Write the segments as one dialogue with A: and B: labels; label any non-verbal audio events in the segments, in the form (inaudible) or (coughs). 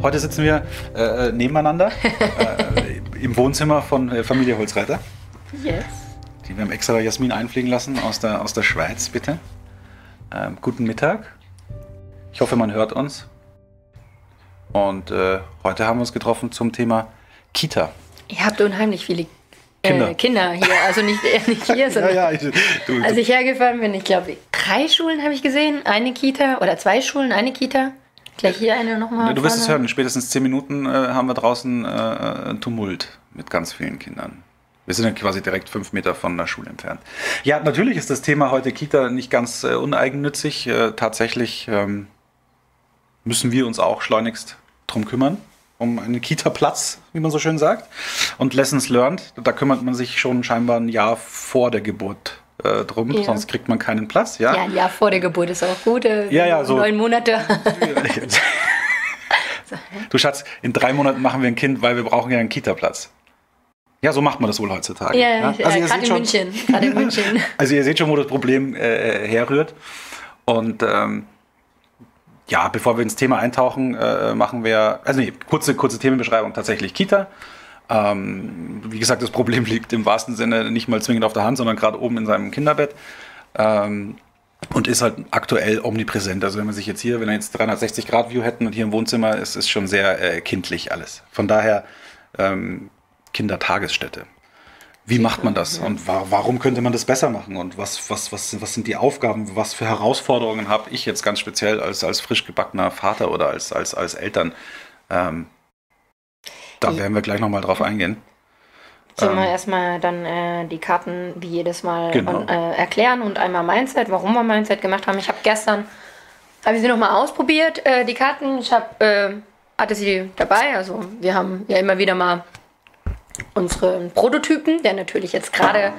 A: Heute sitzen wir äh, nebeneinander (laughs) äh, im Wohnzimmer von äh, Familie Holzreiter.
B: Yes.
A: Die wir haben extra Jasmin einfliegen lassen aus der, aus der Schweiz, bitte. Ähm, guten Mittag. Ich hoffe, man hört uns. Und äh, heute haben wir uns getroffen zum Thema Kita.
B: Ihr habt unheimlich viele
A: Kinder.
B: Äh, Kinder hier. Also nicht, äh, nicht hier, sondern (laughs)
A: Ja, ja, ich, du,
B: als ich hergefahren bin, ich glaube, drei Schulen habe ich gesehen. Eine Kita oder zwei Schulen, eine Kita. Gleich hier eine nochmal.
A: du wirst es hören. In spätestens zehn Minuten äh, haben wir draußen äh, einen Tumult mit ganz vielen Kindern. Wir sind ja quasi direkt fünf Meter von der Schule entfernt. Ja, natürlich ist das Thema heute Kita nicht ganz äh, uneigennützig. Äh, tatsächlich ähm, müssen wir uns auch schleunigst drum kümmern, um einen Kita-Platz, wie man so schön sagt. Und Lessons learned, da kümmert man sich schon scheinbar ein Jahr vor der Geburt äh, drum,
B: Ja.
A: sonst kriegt man keinen Platz. Ja,
B: Ja, ein Jahr vor der Geburt ist auch gut. äh,
A: Ja, ja, so.
B: Neun Monate. (laughs)
A: Du Schatz, in drei Monaten machen wir ein Kind, weil wir brauchen ja einen Kita-Platz. Ja, so macht man das wohl heutzutage.
B: Ja, ja,
A: Also
B: äh,
A: ihr
B: gerade
A: seht
B: in
A: schon-
B: München. Gerade in München. (laughs)
A: Also ihr seht schon, wo das Problem äh, herrührt. Und ähm, ja, bevor wir ins Thema eintauchen, äh, machen wir, also nee, kurze, kurze Themenbeschreibung tatsächlich Kita. Ähm, wie gesagt, das Problem (laughs) liegt im wahrsten Sinne nicht mal zwingend auf der Hand, sondern gerade oben in seinem Kinderbett. Ähm, und ist halt aktuell omnipräsent. Also wenn man sich jetzt hier, wenn wir jetzt 360-Grad-View hätten und hier im Wohnzimmer, ist es schon sehr äh, kindlich alles. Von daher ähm, Kindertagesstätte. Wie macht man das und wa warum könnte man das besser machen und was, was, was, was sind die Aufgaben, was für Herausforderungen habe ich jetzt ganz speziell als, als frisch gebackener Vater oder als, als, als Eltern? Ähm, da werden wir gleich nochmal drauf eingehen.
B: Sollen wir
A: Ähm.
B: erstmal dann äh, die Karten wie jedes Mal
A: Genau.
B: und, äh, erklären und einmal Mindset, warum wir Mindset gemacht haben. Ich habe gestern, habe ich sie nochmal ausprobiert, äh, die Karten. Ich hab, äh, hatte sie dabei. Also wir haben ja immer wieder mal unseren Prototypen, der natürlich jetzt gerade,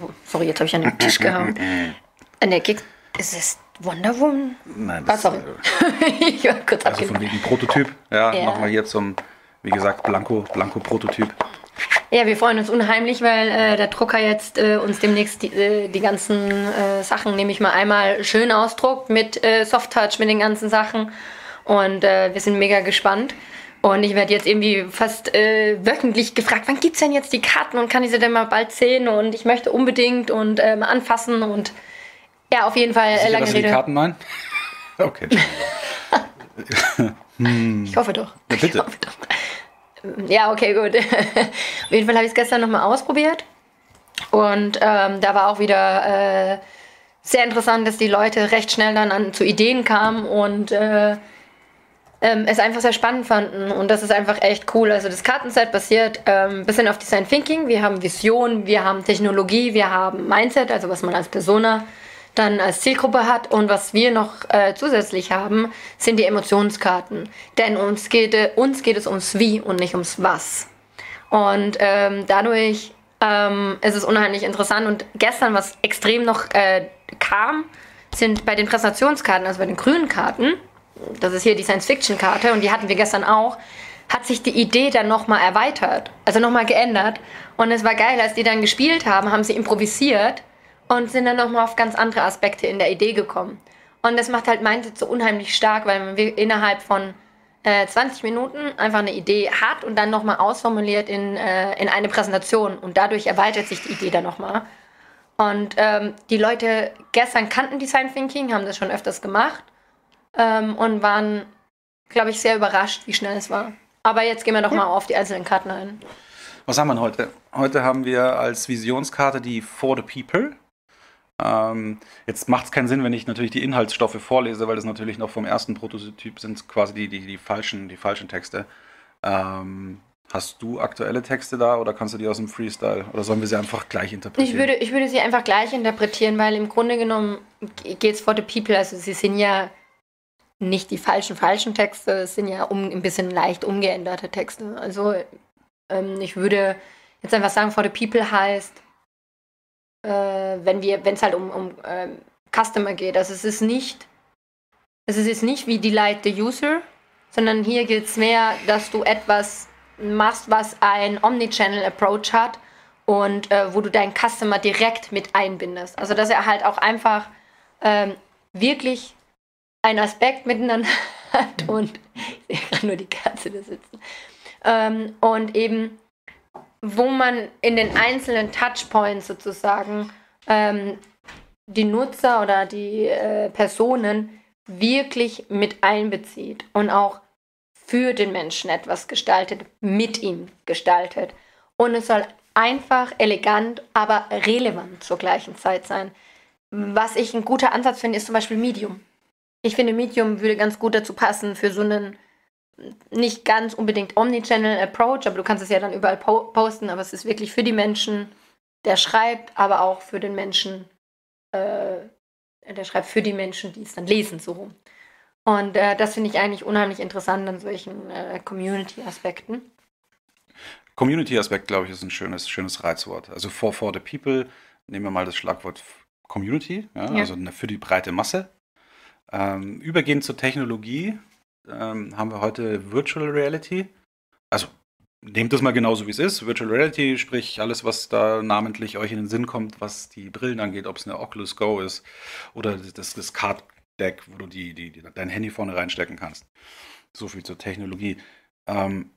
B: oh, sorry, jetzt habe ich an den Tisch gehauen. (laughs) An der Kick, ist es Wonder Woman?
A: Nein,
B: Ah,
A: das,
B: sorry.
A: äh, (laughs)
B: ich war kurz
A: also von
B: abgelenkt.
A: wegen Prototyp. Ja,
B: Ja.
A: machen wir hier zum, wie gesagt, Blanko, Blanko Prototyp.
B: Ja, wir freuen uns unheimlich, weil äh, der Drucker jetzt äh, uns demnächst die, äh, die ganzen äh, Sachen, nehme ich mal einmal schön ausdruckt mit äh, Soft-Touch, mit den ganzen Sachen. Und äh, wir sind mega gespannt. Und ich werde jetzt irgendwie fast wöchentlich gefragt, wann gibt's denn jetzt die Karten und kann ich sie denn mal bald sehen? Und ich möchte unbedingt und mal anfassen und ja, auf jeden Fall
A: Sicher,
B: lange
A: dass Sie die
B: Rede.
A: Karten meinen? (laughs) Okay.
B: Ich hoffe doch.
A: Ja, bitte.
B: Ja, okay, gut. (laughs) Auf jeden Fall habe ich es gestern nochmal ausprobiert. Und ähm, da war auch wieder äh, sehr interessant, dass die Leute recht schnell dann an, zu Ideen kamen und äh, ähm, es einfach sehr spannend fanden. Und das ist einfach echt cool. Also das Kartenset basiert ähm, ein bisschen auf Design Thinking. Wir haben Vision, wir haben Technologie, wir haben Mindset, also was man als Persona dann als Zielgruppe hat. Und was wir noch äh, zusätzlich haben, sind die Emotionskarten. Denn uns geht, äh, uns geht es ums Wie und nicht ums Was. Und ähm, dadurch ähm, ist es unheimlich interessant. Und gestern, was extrem noch äh, kam, sind bei den Präsentationskarten, also bei den grünen Karten, das ist hier die Science-Fiction-Karte und die hatten wir gestern auch, hat sich die Idee dann nochmal erweitert, also nochmal geändert. Und es war geil, als die dann gespielt haben, haben sie improvisiert und sind dann nochmal auf ganz andere Aspekte in der Idee gekommen. Und das macht halt Mindset so unheimlich stark, weil man wir- innerhalb von äh, 20 Minuten einfach eine Idee hat und dann nochmal ausformuliert in, äh, in eine Präsentation. Und dadurch erweitert sich die Idee dann nochmal. Und ähm, die Leute gestern kannten Design Thinking, haben das schon öfters gemacht ähm, und waren, glaube ich, sehr überrascht, wie schnell es war. Aber jetzt gehen wir doch mal auf die einzelnen Karten ein.
A: Was haben wir heute? Heute haben wir als Visionskarte die For the People. Ähm, jetzt macht es keinen Sinn, wenn ich natürlich die Inhaltsstoffe vorlese, weil das natürlich noch vom ersten Prototyp sind quasi die, die, die, falschen, die falschen Texte. Ähm, hast du aktuelle Texte da oder kannst du die aus dem Freestyle? Oder sollen wir sie einfach gleich interpretieren?
B: Ich würde, ich würde sie einfach gleich interpretieren, weil im Grunde genommen geht es for the people. Also sie sind ja nicht die falschen, falschen Texte, es sind ja um, ein bisschen leicht umgeänderte Texte. Also ähm, ich würde jetzt einfach sagen, for the people heißt, wenn wir, wenn es halt um, um ähm, Customer geht. Also es ist nicht, es ist nicht wie Delight the User, sondern hier geht es mehr, dass du etwas machst, was ein Omnichannel Approach hat und äh, wo du deinen Customer direkt mit einbindest. Also dass er halt auch einfach ähm, wirklich einen Aspekt miteinander (laughs) hat und (laughs) ich sehe nur die Katze da sitzen. Ähm, und eben, wo man in den einzelnen Touchpoints sozusagen ähm, die Nutzer oder die äh, Personen wirklich mit einbezieht und auch für den Menschen etwas gestaltet, mit ihm gestaltet. Und es soll einfach, elegant, aber relevant zur gleichen Zeit sein. Was ich ein guter Ansatz finde, ist zum Beispiel Medium. Ich finde, Medium würde ganz gut dazu passen für so einen nicht ganz unbedingt Omnichannel Approach, aber du kannst es ja dann überall po posten, aber es ist wirklich für die Menschen, der schreibt, aber auch für den Menschen, äh, der schreibt für die Menschen, die es dann lesen, so rum. Und äh, das finde ich eigentlich unheimlich interessant an solchen äh, Community-Aspekten.
A: Community-Aspekt, glaube ich, ist ein schönes, schönes Reizwort. Also for, for the people, nehmen wir mal das Schlagwort Community, ja, ja. also für die breite Masse. Ähm, übergehend zur Technologie ähm, haben wir heute Virtual Reality. Also nehmt das mal genauso wie es ist. Virtual Reality, sprich alles, was da namentlich euch in den Sinn kommt, was die Brillen angeht, ob es eine Oculus Go ist oder das, das Card Deck, wo du die, die, die, dein Handy vorne reinstecken kannst. So viel zur Technologie. Ähm,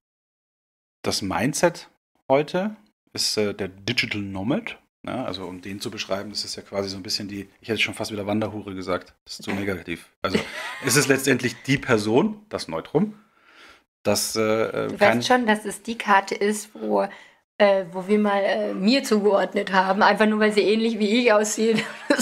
A: das Mindset heute ist äh, der Digital Nomad. Ja, also um den zu beschreiben, das ist ja quasi so ein bisschen die, ich hätte schon fast wieder Wanderhure gesagt, das ist zu (laughs) negativ. Also es ist letztendlich die Person, das Neutrum, das äh,
B: äh Du weißt schon, dass es die Karte ist, wo, äh, wo wir mal äh, mir zugeordnet haben, einfach nur weil sie ähnlich wie ich aussieht. (laughs)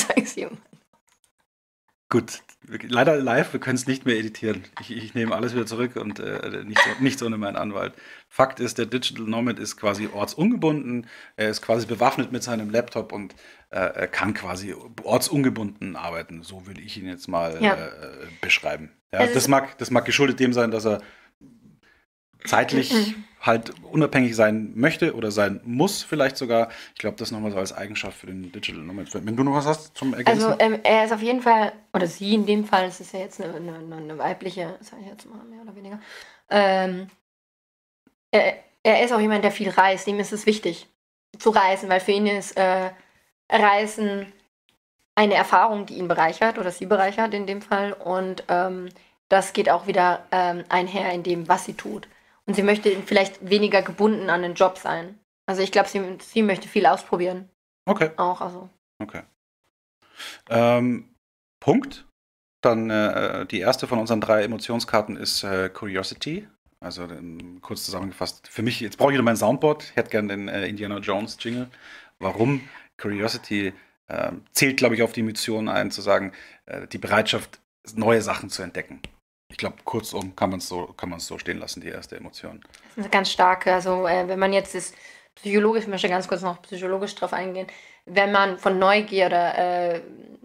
A: Gut, leider live, wir können es nicht mehr editieren. Ich, ich, nehme alles wieder zurück und äh, nichts, nichts ohne meinen Anwalt. Fakt ist, der Digital Nomad ist quasi ortsungebunden, er ist quasi bewaffnet mit seinem Laptop und äh, kann quasi ortsungebunden arbeiten. So würde ich ihn jetzt mal ja. äh, beschreiben. Ja, das, mag, das mag geschuldet dem sein, dass er zeitlich mhm. Halt unabhängig sein möchte oder sein muss, vielleicht sogar. Ich glaube, das nochmal so als Eigenschaft für den Digital Nomad. Wenn du noch was hast zum
B: Ergänzen. Also ähm, er ist auf jeden Fall, oder sie in dem Fall, es ist ja jetzt eine, eine, eine weibliche, sage ich jetzt mal mehr oder weniger, ähm, er, er, ist auch jemand, der viel reist. Ihm ist es wichtig zu reisen, weil für ihn ist äh, Reisen eine Erfahrung, die ihn bereichert oder sie bereichert in dem Fall. Und ähm, das geht auch wieder ähm, einher in dem, was sie tut. Und sie möchte vielleicht weniger gebunden an den Job sein. Also ich glaube, sie, sie möchte viel ausprobieren.
A: Okay.
B: Auch, also.
A: Okay. Ähm, Punkt. Dann äh, die erste von unseren drei Emotionskarten ist äh, Curiosity. Also ähm, kurz zusammengefasst. Für mich, jetzt brauche ich wieder mein Soundboard. Ich hätte gerne den äh, Indiana Jones Jingle. Warum? Curiosity ähm, zählt, glaube ich, auf die Mission ein, zu sagen, äh, die Bereitschaft, neue Sachen zu entdecken. Ich glaube, kurzum kann man es so, so stehen lassen, die erste Emotion.
B: Das ist eine ganz starke. Also, äh, wenn man jetzt ist, psychologisch, ich möchte ganz kurz noch psychologisch drauf eingehen, wenn man von Neugier oder äh,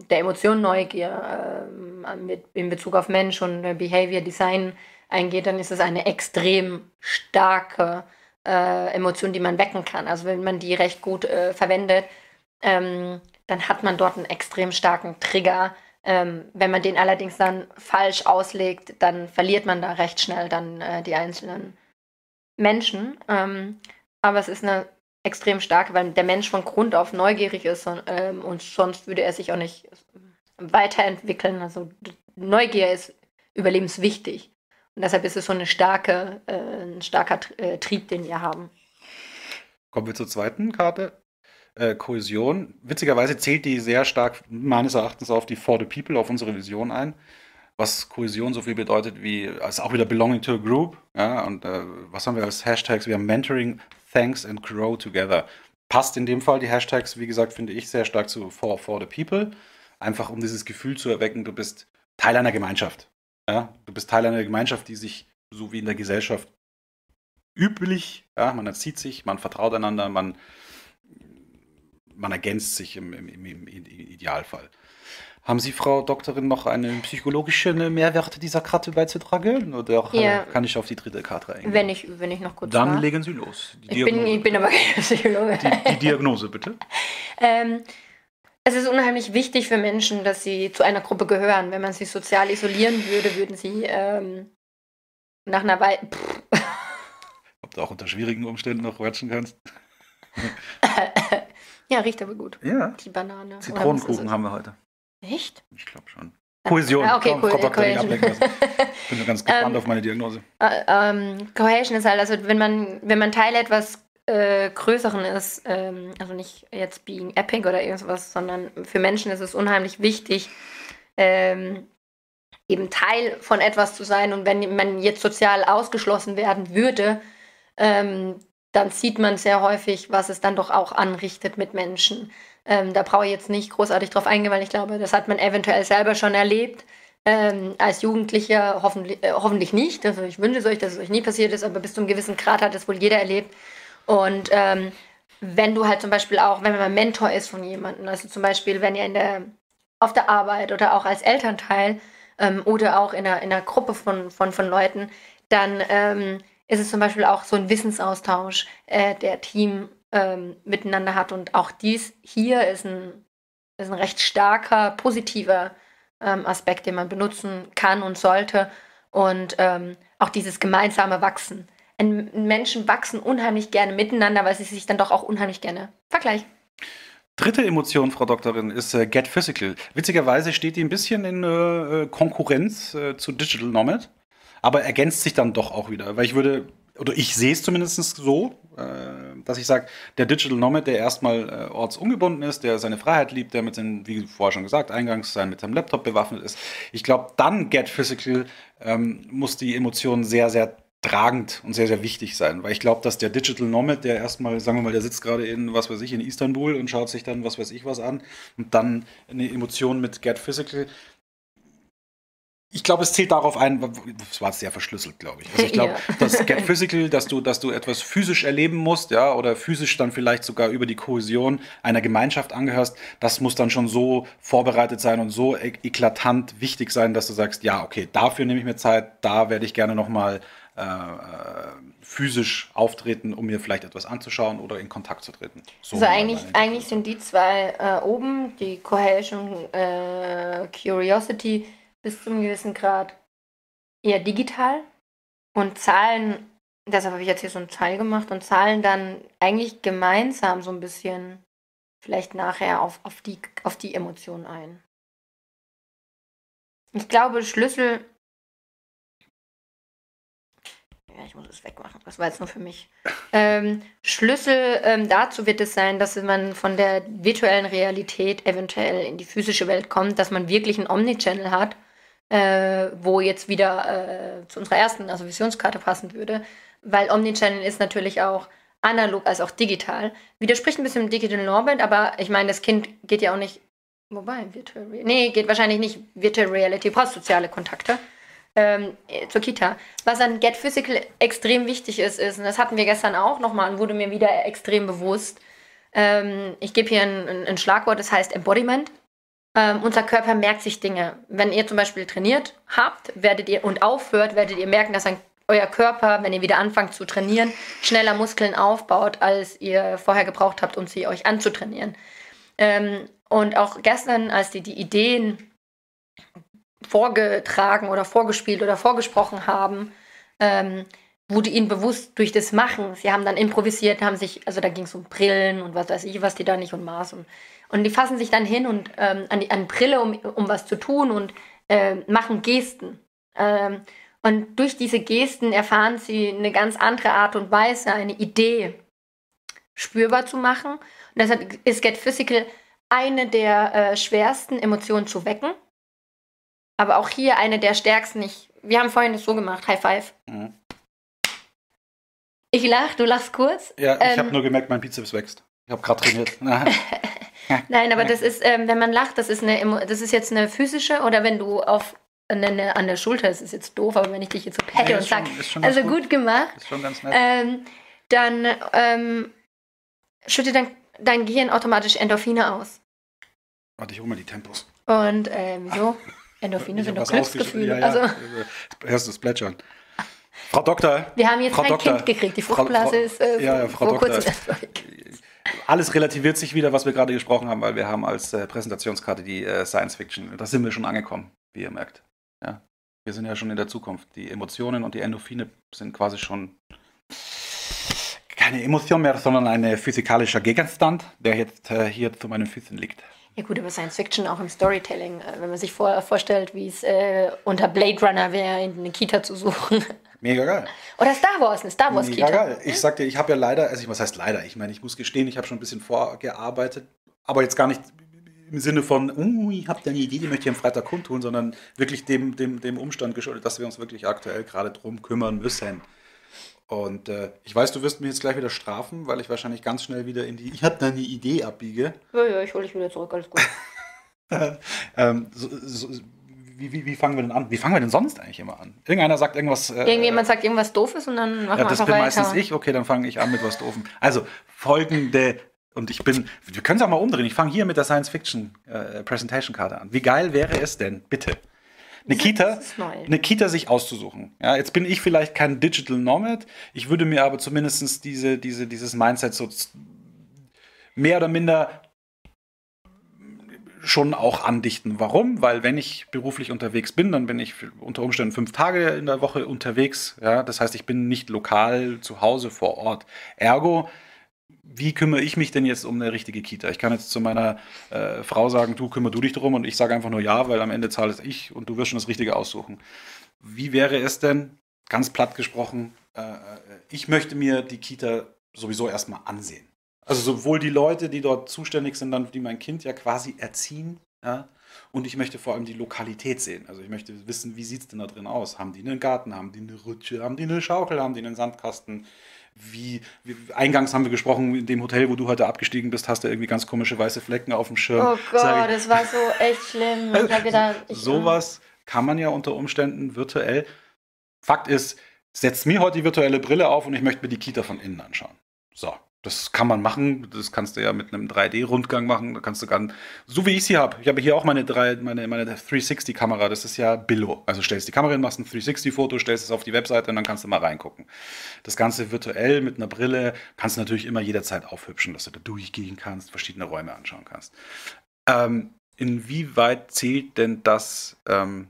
B: der Emotion Neugier äh, mit, in Bezug auf Mensch und äh, Behavior Design eingeht, dann ist es eine extrem starke äh, Emotion, die man wecken kann. Also, wenn man die recht gut äh, verwendet, ähm, dann hat man dort einen extrem starken Trigger, ähm, wenn man den allerdings dann falsch auslegt, dann verliert man da recht schnell dann äh, die einzelnen Menschen. Ähm, aber es ist eine extrem starke, weil der Mensch von Grund auf neugierig ist und, ähm, und sonst würde er sich auch nicht weiterentwickeln. Also Neugier ist überlebenswichtig. Und deshalb ist es so eine starke, äh, ein starker äh, Trieb, den wir haben.
A: Kommen wir zur zweiten Karte äh, Kohäsion. Witzigerweise zählt die sehr stark meines Erachtens auf die For the People, auf unsere Vision ein. Was Kohäsion so viel bedeutet wie, als auch wieder Belonging to a Group. Ja, und äh, was haben wir als Hashtags? Wir haben Mentoring, Thanks and Grow Together. Passt in dem Fall die Hashtags, wie gesagt, finde ich sehr stark zu For, for the People. Einfach um dieses Gefühl zu erwecken, du bist Teil einer Gemeinschaft. Ja? Du bist Teil einer Gemeinschaft, die sich so wie in der Gesellschaft üblich, ja, man erzieht sich, man vertraut einander, man man ergänzt sich im, im, im, Idealfall. Haben Sie, Frau Doktorin, noch einen psychologischen Mehrwert dieser Karte beizutragen? Oder ja. kann ich auf die dritte Karte eingehen?
B: Wenn ich, wenn ich noch kurz
A: Dann war. legen Sie los.
B: Ich bin, ich, bin, aber kein (laughs) Psychologe.
A: Die, die Diagnose, bitte. (laughs)
B: ähm, es ist unheimlich wichtig für Menschen, dass sie zu einer Gruppe gehören. Wenn man sie sozial isolieren würde, würden sie ähm, nach einer Weile...
A: Ob du auch unter schwierigen Umständen noch quatschen kannst? (laughs)
B: Ja, riecht aber gut.
A: Ja.
B: Die Banane.
A: Zitronenkuchen haben wir heute.
B: Echt?
A: Ich glaube schon. Kohäsion.
B: Ah, okay,
A: Komm,
B: Co
A: Frau Doktor, nicht
B: Cohesion.
A: lassen. (laughs) Bin ganz gespannt auf meine Diagnose.
B: Äh, ähm, Cohesion ist halt, also wenn man, wenn man Teil etwas äh, Größeren ist, ähm, also nicht jetzt being epic oder irgendwas, sondern für Menschen ist es unheimlich wichtig, ähm, eben Teil von etwas zu sein. Und wenn man jetzt sozial ausgeschlossen werden würde, ähm, dann sieht man sehr häufig, was es dann doch auch anrichtet mit Menschen. Ähm, da brauche ich jetzt nicht großartig drauf eingehen, weil ich glaube, das hat man eventuell selber schon erlebt. Ähm, als Jugendlicher hoffentlich, äh, hoffentlich nicht. Also ich wünsche es euch, dass es euch nie passiert ist, aber bis zu einem gewissen Grad hat es wohl jeder erlebt. Und ähm, wenn du halt zum Beispiel auch, wenn man Mentor ist von jemandem, also zum Beispiel, wenn ihr in der, auf der Arbeit oder auch als Elternteil ähm, oder auch in einer, in einer Gruppe von, von, von Leuten, dann ähm, ist es zum Beispiel auch so ein Wissensaustausch, äh, der Team ähm, miteinander hat. Und auch dies hier ist ein, ist ein recht starker, positiver ähm, Aspekt, den man benutzen kann und sollte. Und ähm, auch dieses gemeinsame Wachsen. Ein, Menschen wachsen unheimlich gerne miteinander, weil sie sich dann doch auch unheimlich gerne vergleichen.
A: Dritte Emotion, Frau Doktorin, ist äh, Get Physical. Witzigerweise steht die ein bisschen in äh, Konkurrenz äh, zu Digital Nomad, aber ergänzt sich dann doch auch wieder. Weil ich würde, oder ich sehe es zumindest so, äh, dass ich sage, der Digital Nomad, der erstmal äh, ortsungebunden ist, der seine Freiheit liebt, der mit seinem, wie vorher schon gesagt, eingangs sein, mit seinem Laptop bewaffnet ist. Ich glaube, dann Get Physical ähm, muss die Emotionen sehr, sehr tragend und sehr, sehr wichtig sein. Weil ich glaube, dass der Digital Nomad, der erstmal, sagen wir mal, der sitzt gerade in, was weiß ich, in Istanbul und schaut sich dann, was weiß ich, was an und dann eine Emotion mit Get Physical. Ich glaube, es zählt darauf ein, das war sehr verschlüsselt, glaube ich. Also ich glaube, (laughs)
B: Ja.
A: das Get Physical, dass du, dass du etwas physisch erleben musst, ja, oder physisch dann vielleicht sogar über die Kohäsion einer Gemeinschaft angehörst, das muss dann schon so vorbereitet sein und so eklatant wichtig sein, dass du sagst, ja, okay, dafür nehme ich mir Zeit, da werde ich gerne nochmal äh, äh, physisch auftreten, um mir vielleicht etwas anzuschauen oder in Kontakt zu treten. So
B: Also eigentlich, eigentlich sind die zwei äh, oben, die Cohesion, äh, Curiosity, bis zu einem gewissen Grad eher digital und Zahlen, deshalb habe ich jetzt hier so ein Teil gemacht und Zahlen dann eigentlich gemeinsam so ein bisschen vielleicht nachher auf, auf, die, auf die Emotionen ein. Ich glaube, Schlüssel. Ja, ich muss es wegmachen. Das war jetzt nur für mich. Ähm, Schlüssel ähm, dazu wird es sein, dass man von der virtuellen Realität eventuell in die physische Welt kommt, dass man wirklich einen Omnichannel hat, äh, wo jetzt wieder äh, zu unserer ersten, also Visionskarte passen würde, weil Omnichannel ist natürlich auch analog als auch digital. Widerspricht ein bisschen dem Digital Norbert, aber ich meine, das Kind geht ja auch nicht, wobei, Virtual Reality, nee, geht wahrscheinlich nicht Virtual Reality, du brauchst soziale Kontakte ähm, äh, zur Kita. Was an Get Physical extrem wichtig ist, ist, und das hatten wir gestern auch nochmal und wurde mir wieder extrem bewusst, ähm, ich gebe hier ein, ein, ein Schlagwort, das heißt Embodiment. Ähm, unser Körper merkt sich Dinge. Wenn ihr zum Beispiel trainiert habt, werdet ihr und aufhört, werdet ihr merken, dass ein, euer Körper, wenn ihr wieder anfangt zu trainieren, schneller Muskeln aufbaut, als ihr vorher gebraucht habt, um sie euch anzutrainieren. Ähm, und auch gestern, als die die Ideen vorgetragen oder vorgespielt oder vorgesprochen haben, ähm, wurde ihnen bewusst durch das Machen. Sie haben dann improvisiert, haben sich, also da ging es um Brillen und was weiß ich, was die da nicht und Maß und, und die fassen sich dann hin und ähm, an die an Brille, um, um was zu tun und ähm, machen Gesten. Ähm, und durch diese Gesten erfahren sie eine ganz andere Art und Weise, eine Idee spürbar zu machen. Und deshalb ist Get Physical eine der äh, schwersten Emotionen zu wecken. Aber auch hier eine der stärksten. Ich, wir haben vorhin das so gemacht, High Five.
A: Mhm.
B: Ich lach, du lachst kurz.
A: Ja, ich
B: Ähm,
A: habe nur gemerkt, mein Bizeps wächst. Ich habe gerade trainiert. (laughs) (laughs)
B: Nein, aber das ist, ähm, wenn man lacht, das ist, eine, das ist jetzt eine physische oder wenn du auf eine, an der Schulter, das ist jetzt doof, aber wenn ich dich jetzt so pette
A: Nee,
B: und
A: ist
B: sag,
A: schon- ist schon ganz
B: also
A: gut.
B: gut gemacht,
A: ist schon ganz nett.
B: ähm, dann ähm, schüttet dein, dein Gehirn automatisch Endorphine aus.
A: Warte, ich hole mal die Tempos.
B: Und ähm, wieso? Endorphine
A: Ich
B: sind doch Glücksgefühle.
A: Ja, ja.
B: Also,
A: Hörst du das Plätschern? Frau Doktor,
B: wir haben jetzt
A: Frau
B: kein
A: Doktor,
B: Kind gekriegt. Die
A: Frau-
B: Fruchtblase
A: Frau-
B: ist äh,
A: ja, ja, Frau
B: vor
A: Doktor.
B: kurzem.
A: Alles relativiert sich wieder, was wir gerade gesprochen haben, weil wir haben als äh, Präsentationskarte die äh, Science Fiction. Da sind wir schon angekommen, wie ihr merkt. Ja. Wir sind ja schon in der Zukunft. Die Emotionen und die Endorphine sind quasi schon keine Emotion mehr, sondern ein äh, physikalischer Gegenstand, der jetzt äh, hier zu meinen Füßen liegt.
B: Ja gut, aber Science Fiction auch im Storytelling, äh, wenn man sich vor, vorstellt, wie es äh, unter Blade Runner wäre, in eine Kita zu suchen.
A: Mega geil.
B: Oder Star Wars, eine Star Wars
A: Mega
B: Kita.
A: geil. Ich sag dir, ich habe ja leider, also ich, was heißt leider? Ich meine, ich muss gestehen, ich habe schon ein bisschen vorgearbeitet, aber jetzt gar nicht im Sinne von, uh, ich habe da eine Idee, die möchte ich am Freitag kundtun, sondern wirklich dem, dem, dem Umstand geschuldet, dass wir uns wirklich aktuell gerade drum kümmern müssen. Und äh, ich weiß, du wirst mich jetzt gleich wieder strafen, weil ich wahrscheinlich ganz schnell wieder in die Ich habe da eine Idee abbiege.
B: Ja, ja, ich hole dich wieder zurück, alles gut. (laughs)
A: ähm, so, so, wie, wie, wie, fangen wir denn an? Wie fangen wir denn sonst eigentlich immer an? Irgendeiner sagt irgendwas.
B: Äh, Irgendjemand sagt irgendwas Doofes und dann machen
A: ja,
B: wir
A: Das bin meistens ich. Okay, dann fange ich an mit was Doofem. Also, folgende. Und ich bin, wir können es auch mal umdrehen. Ich fange hier mit der Science Fiction äh, Presentation Karte an. Wie geil wäre es denn, bitte, eine Kita, eine Kita sich auszusuchen. Ja, jetzt bin ich vielleicht kein Digital Nomad. Ich würde mir aber zumindest diese, diese, dieses Mindset so mehr oder minder schon auch andichten. Warum? Weil wenn ich beruflich unterwegs bin, dann bin ich unter Umständen fünf Tage in der Woche unterwegs. Ja, das heißt, ich bin nicht lokal zu Hause vor Ort. Ergo wie kümmere ich mich denn jetzt um eine richtige Kita? Ich kann jetzt zu meiner äh, Frau sagen, du kümmere du dich darum und ich sage einfach nur ja, weil am Ende zahle es ich und du wirst schon das Richtige aussuchen. Wie wäre es denn, ganz platt gesprochen, äh, äh ich möchte mir die Kita sowieso erstmal ansehen. Also sowohl die Leute, die dort zuständig sind, dann, die mein Kind ja quasi erziehen, ja, und ich möchte vor allem die Lokalität sehen. Also ich möchte wissen, wie sieht es denn da drin aus? Haben die einen Garten, haben die eine Rutsche, haben die eine Schaukel, haben die einen Sandkasten? wie, wie, eingangs haben wir gesprochen, in dem Hotel, wo du heute abgestiegen bist, hast du irgendwie ganz komische weiße Flecken auf dem Schirm.
B: Oh Gott, das war so echt schlimm. Ich hab gedacht, ich, (laughs)
A: Sowas kann man ja unter Umständen virtuell. Fakt ist, setzt mir heute die virtuelle Brille auf und ich möchte mir die Kita von innen anschauen. So, das kann man machen. Das kannst du ja mit einem 3D-Rundgang machen. Da kannst du ganz, so wie ich sie habe. Ich habe hier auch meine, meine, meine 360-Kamera. Das ist ja Billo. Also stellst die Kamera hin, machst ein 360-Foto, stellst es auf die Webseite und dann kannst du mal reingucken. Das Ganze virtuell mit einer Brille kannst du natürlich immer jederzeit aufhübschen, dass du da durchgehen kannst, verschiedene Räume anschauen kannst. Ähm, inwieweit zählt denn das ähm,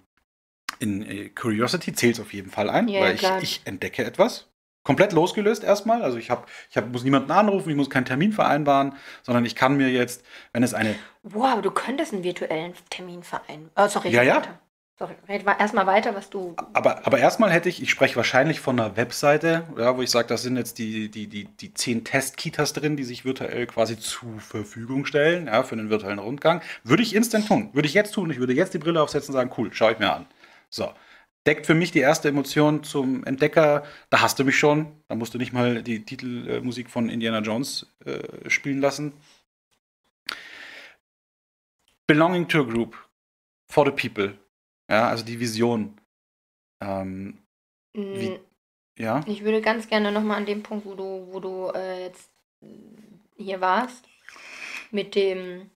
A: in äh, Curiosity? Zählt es auf jeden Fall ein, ja, weil ich, ich entdecke etwas komplett losgelöst erstmal. Also ich, hab, ich hab, muss niemanden anrufen, ich muss keinen Termin vereinbaren, sondern ich kann mir jetzt, wenn es eine.
B: Wow, du könntest einen virtuellen Termin vereinbaren. Oh, sorry,
A: ja, ja.
B: Weiter. Sorry, erstmal weiter, was du.
A: Aber, aber erstmal hätte ich, ich spreche wahrscheinlich von einer Webseite, ja, wo ich sage, das sind jetzt die, die, die, die zehn Testkitas drin, die sich virtuell quasi zur Verfügung stellen, ja, für einen virtuellen Rundgang. Würde ich instant tun. Würde ich jetzt tun. Ich würde jetzt die Brille aufsetzen und sagen, cool, schaue ich mir an. So deckt für mich die erste Emotion zum Entdecker. Da hast du mich schon. Da musst du nicht mal die Titelmusik von Indiana Jones äh, spielen lassen. Belonging to a group. For the people. Ja, also die Vision. Ähm,
B: wie, mm. ja? Ich würde ganz gerne nochmal an dem Punkt, wo du, wo du äh, jetzt hier warst, mit dem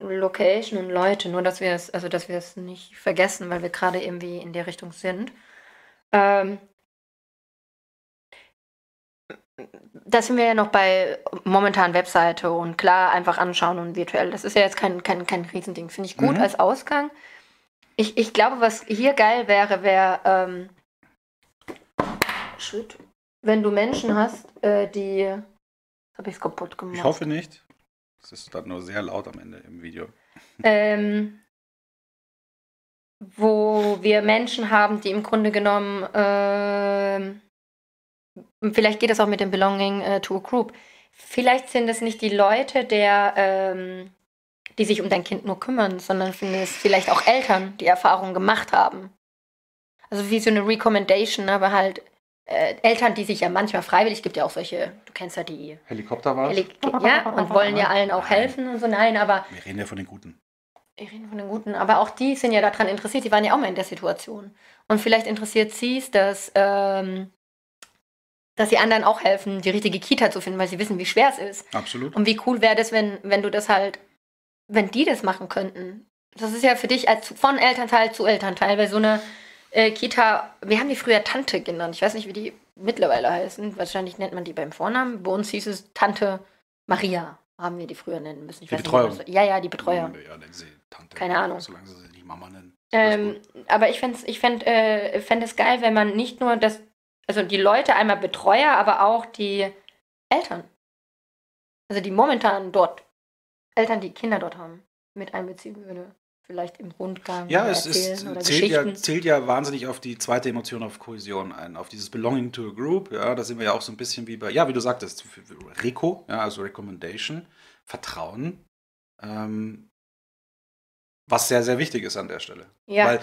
B: Location und Leute, nur dass wir es, also dass wir es nicht vergessen, weil wir gerade irgendwie in der Richtung sind. Ähm, da sind wir ja noch bei momentan Webseite und klar einfach anschauen und virtuell. Das ist ja jetzt kein, kein, kein Riesending. Finde ich gut mhm. als Ausgang. Ich, ich glaube, was hier geil wäre, wäre, ähm, shit, wenn du Menschen hast, äh, die. Habe ich es kaputt gemacht?
A: Ich hoffe nicht. Es ist dann nur sehr laut am Ende im Video.
B: Ähm, wo wir Menschen haben, die im Grunde genommen, äh, vielleicht geht das auch mit dem Belonging äh, to a Group. Vielleicht sind es nicht die Leute, der, ähm, die sich um dein Kind nur kümmern, sondern sind es vielleicht auch Eltern, die Erfahrungen gemacht haben. Also wie so eine Recommendation, aber halt äh, Eltern, die sich ja manchmal freiwillig, gibt ja auch solche, du kennst ja die
A: Helikopter war Helik
B: Ja, und wollen ja allen auch helfen und so. Nein, aber.
A: Wir reden ja von den Guten.
B: Wir reden von den Guten, aber auch die sind ja daran interessiert, die waren ja auch mal in der Situation. Und vielleicht interessiert sie es, dass, ähm, dass sie anderen auch helfen, die richtige Kita zu finden, weil sie wissen, wie schwer es ist.
A: Absolut.
B: Und wie cool wäre das, wenn, wenn du das halt, wenn die das machen könnten. Das ist ja für dich als von Elternteil zu Elternteil, weil so eine äh, Kita, wir haben die früher Tante genannt. Ich weiß nicht, wie die mittlerweile heißen. Wahrscheinlich nennt man die beim Vornamen. Bei uns hieß es Tante Maria, haben wir die früher nennen müssen. Ich
A: die Betreuung.
B: Nicht, ja, ja, die Betreuer. Ja,
A: sie Tante.
B: Keine Ahnung.
A: Solange sie sie nicht Mama nennen.
B: Ähm, aber ich fände ich fänd, äh, fänd es geil, wenn man nicht nur das, also die Leute einmal Betreuer, aber auch die Eltern. Also die momentan dort, Eltern, die Kinder dort haben mit einbeziehen würde. Vielleicht im Rundgang
A: Ja, es ist, zählt, ja, zählt ja wahnsinnig auf die zweite Emotion, auf Kohäsion ein, auf dieses Belonging to a Group. Ja, da sind wir ja auch so ein bisschen wie bei, ja, wie du sagtest, Reco, ja, also Recommendation, Vertrauen, ähm, was sehr, sehr wichtig ist an der Stelle.
B: Ja.
A: Weil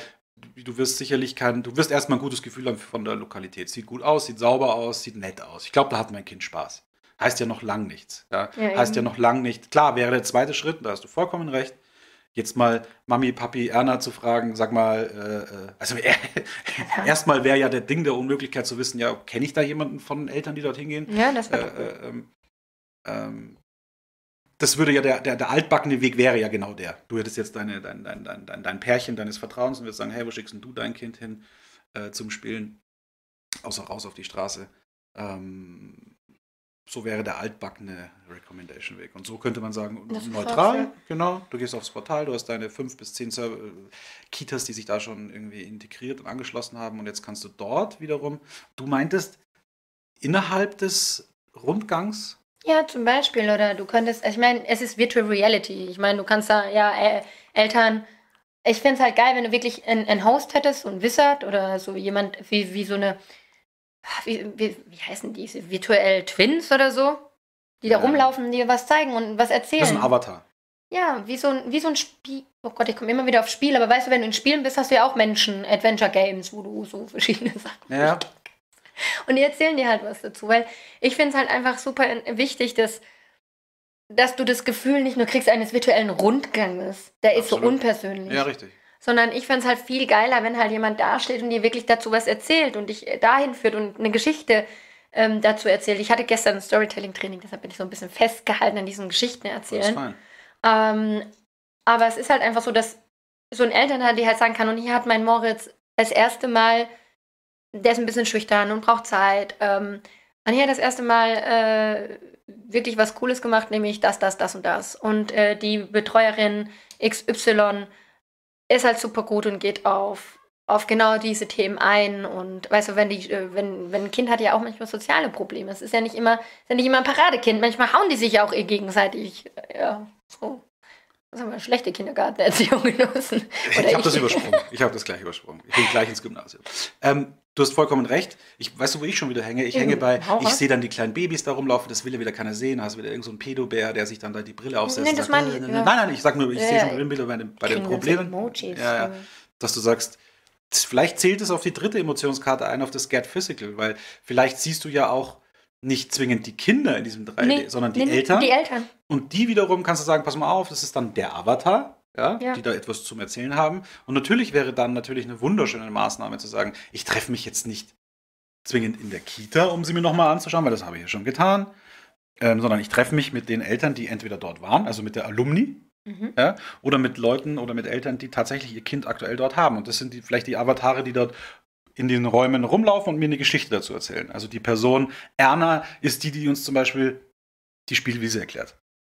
A: du- wirst sicherlich kein, du wirst erstmal ein gutes Gefühl haben von der Lokalität. Sieht gut aus, sieht sauber aus, sieht nett aus. Ich glaube, da hat mein Kind Spaß. Heißt ja noch lang nichts. Ja?
B: Ja,
A: heißt ja
B: eben.
A: noch lang nicht. Klar, wäre der zweite Schritt, da hast du vollkommen recht. Jetzt mal Mami, Papi, Erna zu fragen, sag mal, äh, äh, also (laughs) erstmal wäre ja der Ding der Unmöglichkeit zu wissen, ja, kenne ich da jemanden von Eltern, die dorthin gehen?
B: ja, das
A: Äh,
B: wird
A: äh, ähm, ähm, das würde ja der, der, der altbackene Weg wäre ja genau der. Du hättest jetzt deine, dein, dein, dein, dein, dein Pärchen deines Vertrauens und würdest sagen, hey, wo schickst denn du dein Kind hin äh, zum Spielen? Außer raus auf die Straße. Ähm, so wäre der altbackene Recommendation Weg. Und so könnte man sagen,
B: Das
A: neutral, genau. Du gehst aufs Portal, du hast deine fünf bis zehn Server Kitas, die sich da schon irgendwie integriert und angeschlossen haben. Und jetzt kannst du dort wiederum, du meintest, innerhalb des Rundgangs
B: Ja, zum Beispiel. Oder du könntest, also ich meine, es ist Virtual Reality. Ich meine, du kannst da, ja, äh, Eltern. Ich finde es halt geil, wenn du wirklich einen, einen Host hättest, so ein Wizard oder so jemand wie, wie so eine, wie, wie, wie heißen diese, virtuell Twins oder so, die da
A: Ja.
B: rumlaufen, die dir was zeigen und was erzählen.
A: Das ist ein Avatar.
B: Ja, wie so ein, wie so ein Spiel. Oh Gott, ich komme immer wieder auf Spiel, aber weißt du, wenn du in Spielen bist, hast du ja auch Menschen, Adventure Games, wo du so verschiedene (laughs) Sachen.
A: Ja.
B: Und die erzählen dir halt was dazu, weil ich finde es halt einfach super wichtig, dass, dass du das Gefühl nicht nur kriegst eines virtuellen Rundganges, der ist so
A: Absolut.
B: unpersönlich,
A: Ja, richtig.
B: Sondern ich finde es halt viel geiler, wenn halt jemand dasteht und dir wirklich dazu was erzählt und dich äh, dahin führt und eine Geschichte ähm, dazu erzählt. Ich hatte gestern ein Storytelling-Training, deshalb bin ich so ein bisschen festgehalten an diesen Geschichten erzählen. Ähm, aber es ist halt einfach so, dass so ein Elternteil, die halt sagen kann, und hier hat mein Moritz das erste Mal, der ist ein bisschen schüchtern und braucht Zeit. Ähm, und hier hat das erste Mal äh, wirklich was Cooles gemacht, nämlich das, das, das und das. Und äh, die Betreuerin XY ist halt super gut und geht auf, auf genau diese Themen ein. Und weißt du, wenn die, äh, wenn, wenn ein Kind hat ja auch manchmal soziale Probleme. Es ist ja nicht immer, ist ja nicht immer ein Paradekind. Manchmal hauen die sich ja auch eh gegenseitig. Ja, so. Das haben wir schlechte Kindergartenerziehung (laughs) genossen.
A: Ich
B: Oder
A: habe das übersprungen. Ich habe das gleich übersprungen. Ich bin gleich ins Gymnasium. Ähm, du hast vollkommen recht. Ich weißt du, wo ich schon wieder hänge? Ich hänge bei, ich sehe dann die kleinen Babys da rumlaufen, das will ja wieder keiner sehen. Hast du wieder irgend so einen Pedobär, der sich dann da die Brille aufsetzt.
B: Nee,
A: und
B: das meine ich.
A: Nein, nein, ich sag nur, ich sehe schon wieder bei, den- bei den Problemen. Ja, ja. Dass du sagst, vielleicht zählt es auf die dritte Emotionskarte ein, auf das Get Physical, weil vielleicht siehst du ja auch nicht zwingend die Kinder in diesem 3D,
B: Nee,
A: sondern die Eltern.
B: Die Eltern.
A: Und die wiederum kannst du sagen, pass mal auf, das ist dann der Avatar, ja,
B: Ja.
A: die da etwas zum Erzählen haben. Und natürlich wäre dann natürlich eine wunderschöne Maßnahme zu sagen, ich treffe mich jetzt nicht zwingend in der Kita, um sie mir nochmal anzuschauen, weil das habe ich ja schon getan, ähm, sondern ich treffe mich mit den Eltern, die entweder dort waren, also mit der Alumni,
B: Mhm.
A: ja, oder mit Leuten oder mit Eltern, die tatsächlich ihr Kind aktuell dort haben. Und das sind die, vielleicht die Avatare, die dort in den Räumen rumlaufen und mir eine Geschichte dazu erzählen. Also die Person Erna ist die, die uns zum Beispiel die Spielwiese erklärt.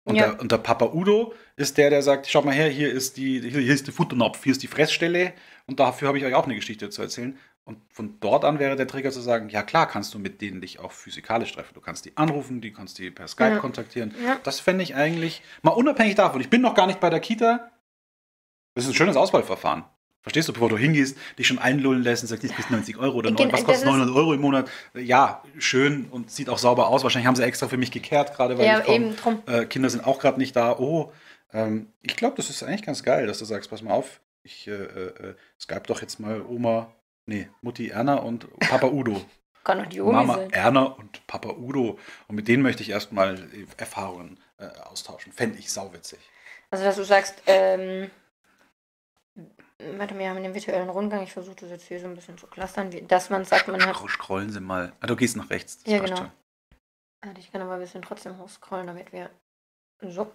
A: Und,
B: Ja.
A: der, und der Papa Udo ist der, der sagt, schaut mal her, hier ist die, hier, hier ist der Futternapf, hier ist die Fressstelle und dafür habe ich euch auch eine Geschichte zu erzählen. Und von dort an wäre der Trigger zu sagen, ja klar, kannst du mit denen dich auch physikalisch treffen. Du kannst die anrufen, die kannst die per Skype
B: Ja.
A: kontaktieren.
B: Ja.
A: Das fände ich eigentlich, mal unabhängig davon, ich bin noch gar nicht bei der Kita, das ist ein schönes Auswahlverfahren. Verstehst du, bevor du hingehst, dich schon einlullen lässt und sagst, das kostet 90 Euro oder neun- was kostet
B: ist-
A: 900 Euro im Monat? Ja, schön und sieht auch sauber aus. Wahrscheinlich haben sie extra für mich gekehrt, gerade weil
B: Ja,
A: ich komm,
B: drum.
A: äh, Kinder sind auch gerade nicht da. Oh, ähm, ich glaube, das ist eigentlich ganz geil, dass du sagst, pass mal auf, ich äh, äh, Skype doch jetzt mal Oma, nee, Mutti Erna und Papa Udo. (laughs)
B: Kann doch die Omi
A: Mama
B: sein.
A: Erna und Papa Udo. Und mit denen möchte ich erstmal äh, Erfahrungen äh, austauschen. Fände ich sauwitzig.
B: Also, dass du sagst, ähm, warte, wir haben den virtuellen Rundgang, ich versuche das jetzt hier so ein bisschen zu clustern, wie, dass man sagt, man hat,
A: Scroll- Scrollen Sie mal. Ah, du gehst nach rechts. Das
B: Ja, genau.
A: schon.
B: warte, ich kann aber ein bisschen trotzdem hochscrollen, damit wir, so.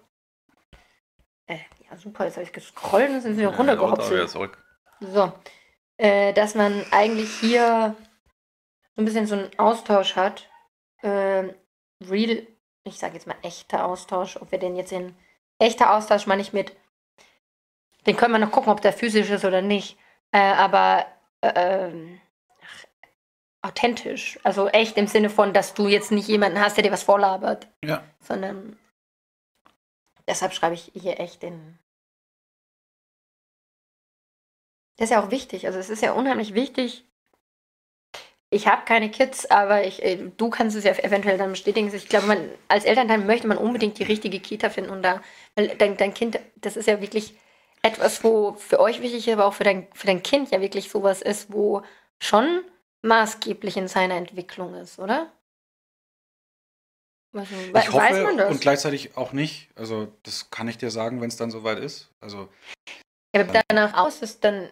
B: Äh, ja, super, jetzt habe ich gescrollt und sind wir
A: Ja,
B: runtergehopselt.
A: zurück.
B: So, äh, dass man eigentlich hier so ein bisschen so einen Austausch hat. Ähm, real, ich sage jetzt mal echter Austausch, ob wir den jetzt in echter Austausch meine ich mit, den können wir noch gucken, ob der physisch ist oder nicht, äh, aber äh, ähm, authentisch, also echt im Sinne von, dass du jetzt nicht jemanden hast, der dir was vorlabert,
A: Ja.
B: sondern deshalb schreibe ich hier echt in Das ist ja auch wichtig. Also es ist ja unheimlich wichtig. Ich habe keine Kids, aber ich, äh, du kannst es ja eventuell dann bestätigen. Ich glaube, man, als Elternteil möchte man unbedingt die richtige Kita finden und da, weil dein, dein Kind, das ist ja wirklich etwas, wo für euch wichtig ist, aber auch für dein, für dein Kind ja wirklich sowas ist, wo schon maßgeblich in seiner Entwicklung ist, oder?
A: Also, ich weiß hoffe man das? und gleichzeitig auch nicht. Also das kann ich dir sagen, wenn es dann soweit ist. Also
B: ja, danach aus ist dann,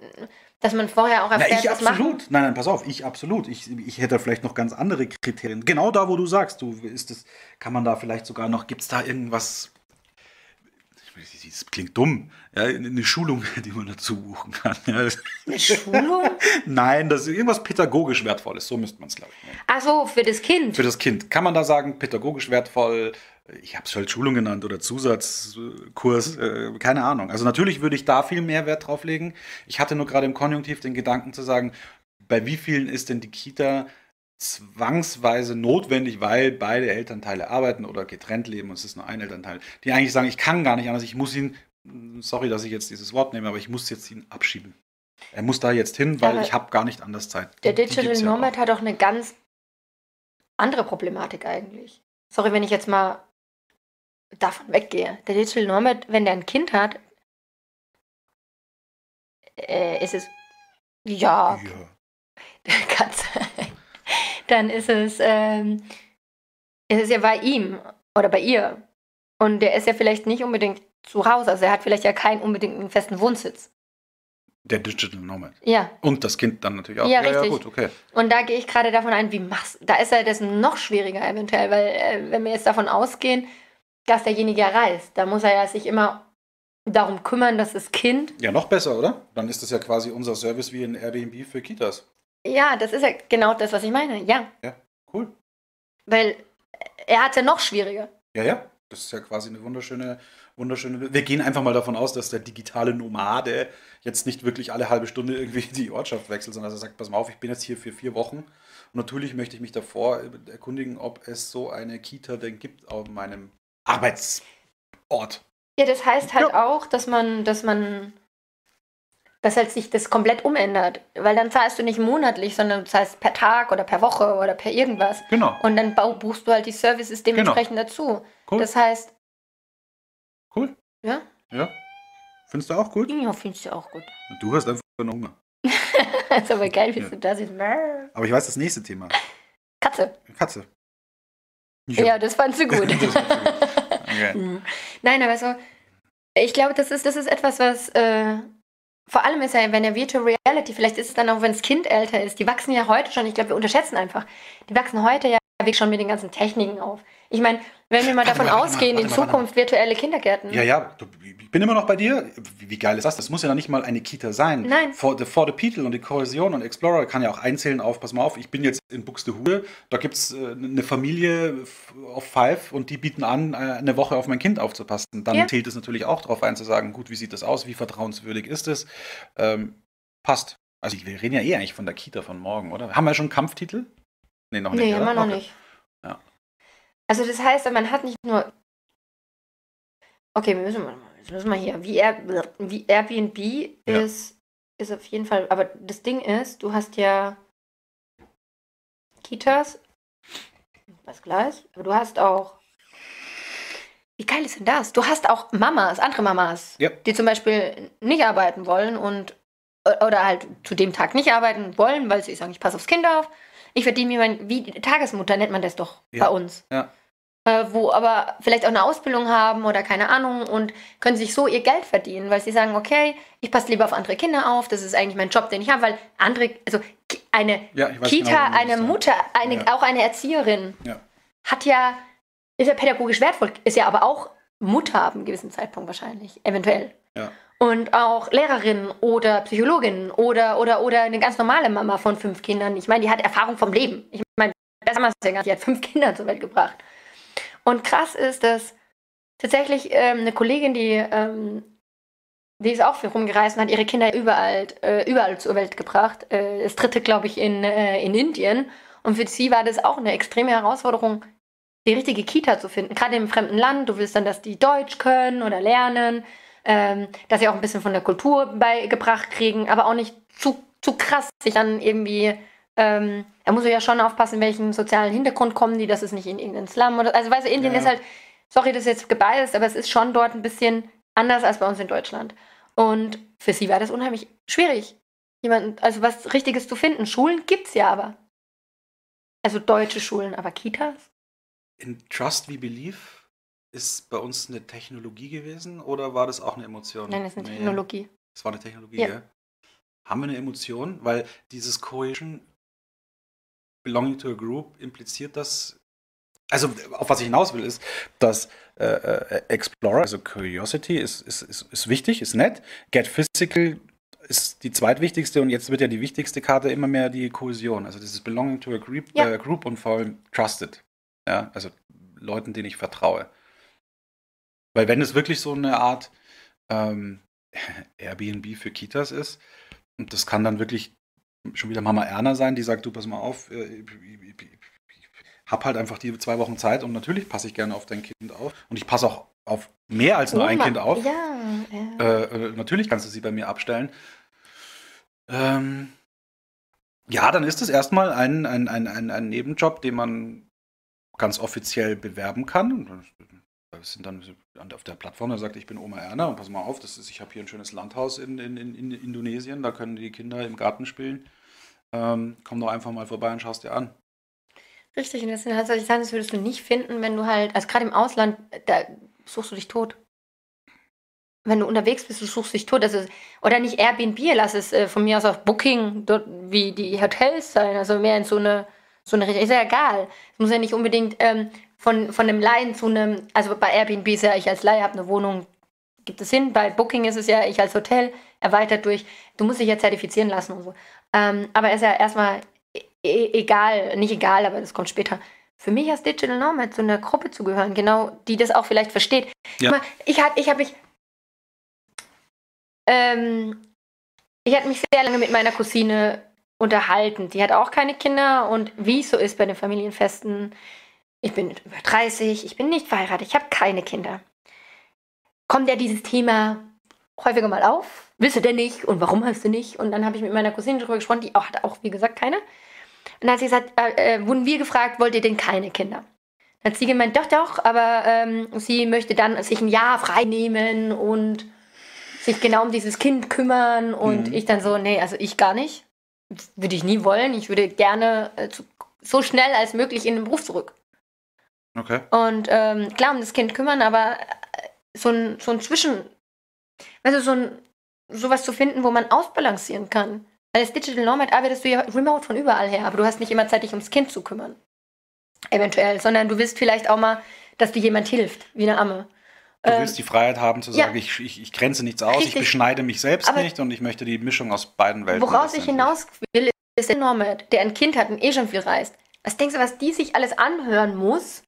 B: dass man vorher auch
A: erfährt, Na, ich absolut. Machen. Nein, nein, pass auf, ich absolut. Ich, ich hätte vielleicht noch ganz andere Kriterien. Genau da, wo du sagst, du ist es, kann man da vielleicht sogar noch, gibt es da irgendwas das klingt dumm, ja, eine Schulung, (laughs) die man dazu buchen kann. Ja.
B: Eine Schulung? (laughs)
A: Nein, das ist irgendwas pädagogisch wertvolles, so müsste man es, glaube ich.
B: Nennen. Ach so, für das Kind.
A: Für das Kind. Kann man da sagen, pädagogisch wertvoll, ich habe es halt Schulung genannt oder Zusatzkurs, äh, keine Ahnung. Also natürlich würde ich da viel mehr Wert drauf legen. Ich hatte nur gerade im Konjunktiv den Gedanken zu sagen, bei wie vielen ist denn die Kita zwangsweise notwendig, weil beide Elternteile arbeiten oder getrennt leben und es ist nur ein Elternteil, die eigentlich sagen, ich kann gar nicht anders, ich muss ihn, sorry, dass ich jetzt dieses Wort nehme, aber ich muss jetzt ihn abschieben. Er muss da jetzt hin, weil aber ich habe gar nicht anders Zeit.
B: Der Digital Nomad ja hat auch eine ganz andere Problematik eigentlich. Sorry, wenn ich jetzt mal davon weggehe. Der Digital Nomad, wenn der ein Kind hat, äh, ist es ja, ja. (laughs) Katze dann ist es, ähm, ist es ja bei ihm oder bei ihr. Und der ist ja vielleicht nicht unbedingt zu Hause. Also er hat vielleicht ja keinen unbedingten festen Wohnsitz.
A: Der Digital Nomad.
B: Ja.
A: Und das Kind dann natürlich auch.
B: Ja, ja, richtig. ja gut, okay. Und da gehe ich gerade davon ein, wie machst Da ist ja das noch schwieriger eventuell, weil äh, wenn wir jetzt davon ausgehen, dass derjenige ja reist, da muss er ja sich immer darum kümmern, dass das Kind.
A: Ja, noch besser, oder? Dann ist das ja quasi unser Service wie ein Airbnb für Kitas.
B: Ja, das ist ja genau das, was ich meine. Ja.
A: Ja, cool.
B: Weil er hat es ja noch schwieriger.
A: Ja, ja. Das ist ja quasi eine wunderschöne, wunderschöne. Wir gehen einfach mal davon aus, dass der digitale Nomade jetzt nicht wirklich alle halbe Stunde irgendwie die Ortschaft wechselt, sondern dass er sagt: Pass mal auf, ich bin jetzt hier für vier Wochen. Und natürlich möchte ich mich davor erkundigen, ob es so eine Kita denn gibt auf meinem Arbeitsort.
B: Ja, das heißt halt ja. auch, dass man, dass man dass halt sich das komplett umändert. Weil dann zahlst du nicht monatlich, sondern du zahlst per Tag oder per Woche oder per irgendwas.
A: Genau.
B: Und dann buchst du halt die Services genau. dementsprechend genau. dazu. Cool. Das heißt.
A: Cool.
B: Ja?
A: Ja. Findest du auch gut?
B: Ja, findest du auch gut.
A: Du hast einfach nur Hunger. (laughs)
B: das ist aber geil, wie ja. du da siehst.
A: Aber ich weiß das nächste Thema.
B: Katze.
A: Katze.
B: Ja, ja das fandst du gut. (laughs) (laughs) okay. Mhm. Nein, aber so, ich glaube, das ist, das ist etwas, was äh, vor allem ist ja, wenn der Virtual Reality, vielleicht ist es dann auch, wenn das Kind älter ist, die wachsen ja heute schon, ich glaube, wir unterschätzen einfach, die wachsen heute ja schon mit den ganzen Techniken auf. Ich meine, wenn wir mal davon mal, ausgehen, mal, in Zukunft virtuelle Kindergärten.
A: Ja, ja, du, ich bin immer noch bei dir. Wie, wie, geil ist das? Das muss ja noch nicht mal eine Kita sein.
B: Nein.
A: For the, for the People und die Kohäsion und Explorer kann ja auch einzählen auf, pass mal auf, ich bin jetzt in Buxtehude, da gibt es äh, eine Familie auf Five und die bieten an, äh, eine Woche auf mein Kind aufzupassen. Dann ja. zählt es natürlich auch darauf ein, zu sagen, gut, wie sieht das aus, wie vertrauenswürdig ist es? Ähm, passt. Also wir reden ja eh eigentlich von der Kita von morgen, oder? Haben wir schon Kampftitel?
B: Nee, noch nicht. Nee, immer noch okay. nicht. Also das heißt, man hat nicht nur. Okay, wir müssen mal, jetzt müssen wir hier. Wie, Air, wie Airbnb ja. ist, ist auf jeden Fall. Aber das Ding ist, du hast ja Kitas, was ist, aber du hast auch. Wie geil ist denn das? Du hast auch Mamas, andere Mamas,
A: ja.
B: die zum Beispiel nicht arbeiten wollen und oder halt zu dem Tag nicht arbeiten wollen, weil sie sagen, ich passe aufs Kind auf ich verdiene mir mein, wie Tagesmutter nennt man das doch
A: ja.
B: bei uns.
A: Ja.
B: Äh, wo aber vielleicht auch eine Ausbildung haben oder keine Ahnung und können sich so ihr Geld verdienen, weil sie sagen, okay, ich passe lieber auf andere Kinder auf, das ist eigentlich mein Job, den ich habe, weil andere, also eine
A: ja,
B: Kita, genau, eine Mutter, eine, ja. auch eine Erzieherin hat ja, ist ja pädagogisch wertvoll, ist ja aber auch Mutter ab einem gewissen Zeitpunkt wahrscheinlich, eventuell.
A: Ja
B: und auch Lehrerinnen oder Psychologinnen oder, oder, oder eine ganz normale Mama von fünf Kindern. Ich meine, die hat Erfahrung vom Leben. Ich meine, das haben wir ja gar nicht. Die hat fünf Kinder zur Welt gebracht. Und krass ist, dass tatsächlich ähm, eine Kollegin, die, ähm, die ist auch viel rumgereist und hat ihre Kinder überall, äh, überall zur Welt gebracht. Äh, das dritte, glaube ich, in, äh, in Indien. Und für sie war das auch eine extreme Herausforderung, die richtige Kita zu finden. Gerade im fremden Land. Du willst dann, dass die Deutsch können oder lernen ähm, dass sie auch ein bisschen von der Kultur beigebracht kriegen, aber auch nicht zu, zu krass sich dann irgendwie. Ähm, da muss ich ja schon aufpassen, welchen sozialen Hintergrund kommen die, dass es nicht in irgendeinen Slum oder. Also, weißt du, Indien ja. ist halt, sorry, das ist jetzt gebiased, aber es ist schon dort ein bisschen anders als bei uns in Deutschland. Und für sie war das unheimlich schwierig, jemanden, also was Richtiges zu finden. Schulen gibt es ja aber. Also deutsche Schulen, aber Kitas?
A: In Trust We Believe ist bei uns eine Technologie gewesen oder war das auch eine Emotion?
B: Nein, das ist eine nee. Technologie.
A: Das war eine Technologie, ja. ja. Haben wir eine Emotion? Weil dieses Cohesion, Belonging to a Group, impliziert das. Also, auf was ich hinaus will, ist, dass äh, äh, Explorer, also Curiosity, ist, ist, ist, ist wichtig, ist nett. Get Physical ist die zweitwichtigste und jetzt wird ja die wichtigste Karte immer mehr die Kohäsion. Also dieses Belonging to a Group, ja. äh, group und vor allem Trusted. Ja, also Leuten, denen ich vertraue. Weil wenn es wirklich so eine Art ähm, Airbnb für Kitas ist, und das kann dann wirklich schon wieder Mama Erna sein, die sagt, du pass mal auf, äh, ich, ich, ich, hab halt einfach die zwei Wochen Zeit und natürlich passe ich gerne auf dein Kind auf. Und ich passe auch auf mehr als nur oh, ein Kind auf. Ja, ja. Äh, äh, natürlich kannst du sie bei mir abstellen. Ähm, ja, dann ist es erstmal ein, ein, ein, ein, ein Nebenjob, den man ganz offiziell bewerben kann. Das sind dann auf der Plattform, da sagt, ich bin Oma Erna und pass mal auf, das ist, ich habe hier ein schönes Landhaus in, in, in Indonesien, da können die Kinder im Garten spielen. Ähm, komm doch einfach mal vorbei und schaust dir an.
B: Richtig, und das sind halt solche Sachen, das würdest du nicht finden, wenn du halt, also gerade im Ausland, da suchst du dich tot wenn du unterwegs bist, du suchst dich tot. Also, oder nicht Airbnb, lass es äh, von mir aus auf Booking, dort, wie die Hotels sein. Also mehr in so eine, so eine Richtung. Ist ja egal. Es muss ja nicht unbedingt ähm, von, von einem Laien zu einem, also bei Airbnb ist ja, ich als Laie habe eine Wohnung, gibt es hin. Bei Booking ist es ja, ich als Hotel erweitert durch, du musst dich ja zertifizieren lassen und so. Ähm, aber ist ja erstmal e, e egal, nicht egal, aber das kommt später für mich als Digital Nomad zu einer Gruppe zu gehören, genau, die das auch vielleicht versteht. Ja. Ich habe ich hab mich ähm, ich hatte mich sehr lange mit meiner Cousine unterhalten. Die hat auch keine Kinder und wie es so ist bei den Familienfesten, ich bin über 30, ich bin nicht verheiratet, ich habe keine Kinder. Kommt ja dieses Thema häufiger mal auf. Du denn nicht? Und warum hast du nicht? Und dann habe ich mit meiner Cousine darüber gesprochen, die auch, hat auch, wie gesagt, keine. Und dann hat sie gesagt, äh, äh, wurden wir gefragt, wollt ihr denn keine Kinder? Dann hat sie gemeint, doch, doch, aber ähm, sie möchte dann sich ein Jahr frei nehmen und sich genau um dieses Kind kümmern und mhm. ich dann so, nee, also ich gar nicht. Würde ich nie wollen. Ich würde gerne äh, zu, so schnell als möglich in den Beruf zurück.
A: Okay.
B: Und ähm, klar, um das Kind kümmern, aber äh, so ein, so ein Zwischen, also so ein, sowas zu finden, wo man ausbalancieren kann. Weil als Digital Nomad arbeitest du ja remote von überall her, aber du hast nicht immer Zeit, dich ums Kind zu kümmern. Eventuell, sondern du willst vielleicht auch mal, dass dir jemand hilft, wie eine Amme.
A: Du willst ähm, die Freiheit haben zu sagen, ja. ich, ich, ich, grenze nichts aus, Richtig. ich beschneide mich selbst Aber nicht und ich möchte die Mischung aus beiden Welten.
B: Woraus ich hinaus will, ist der Nomad, der ein Kind hat und eh schon viel reist. Was denkst du, was die sich alles anhören muss?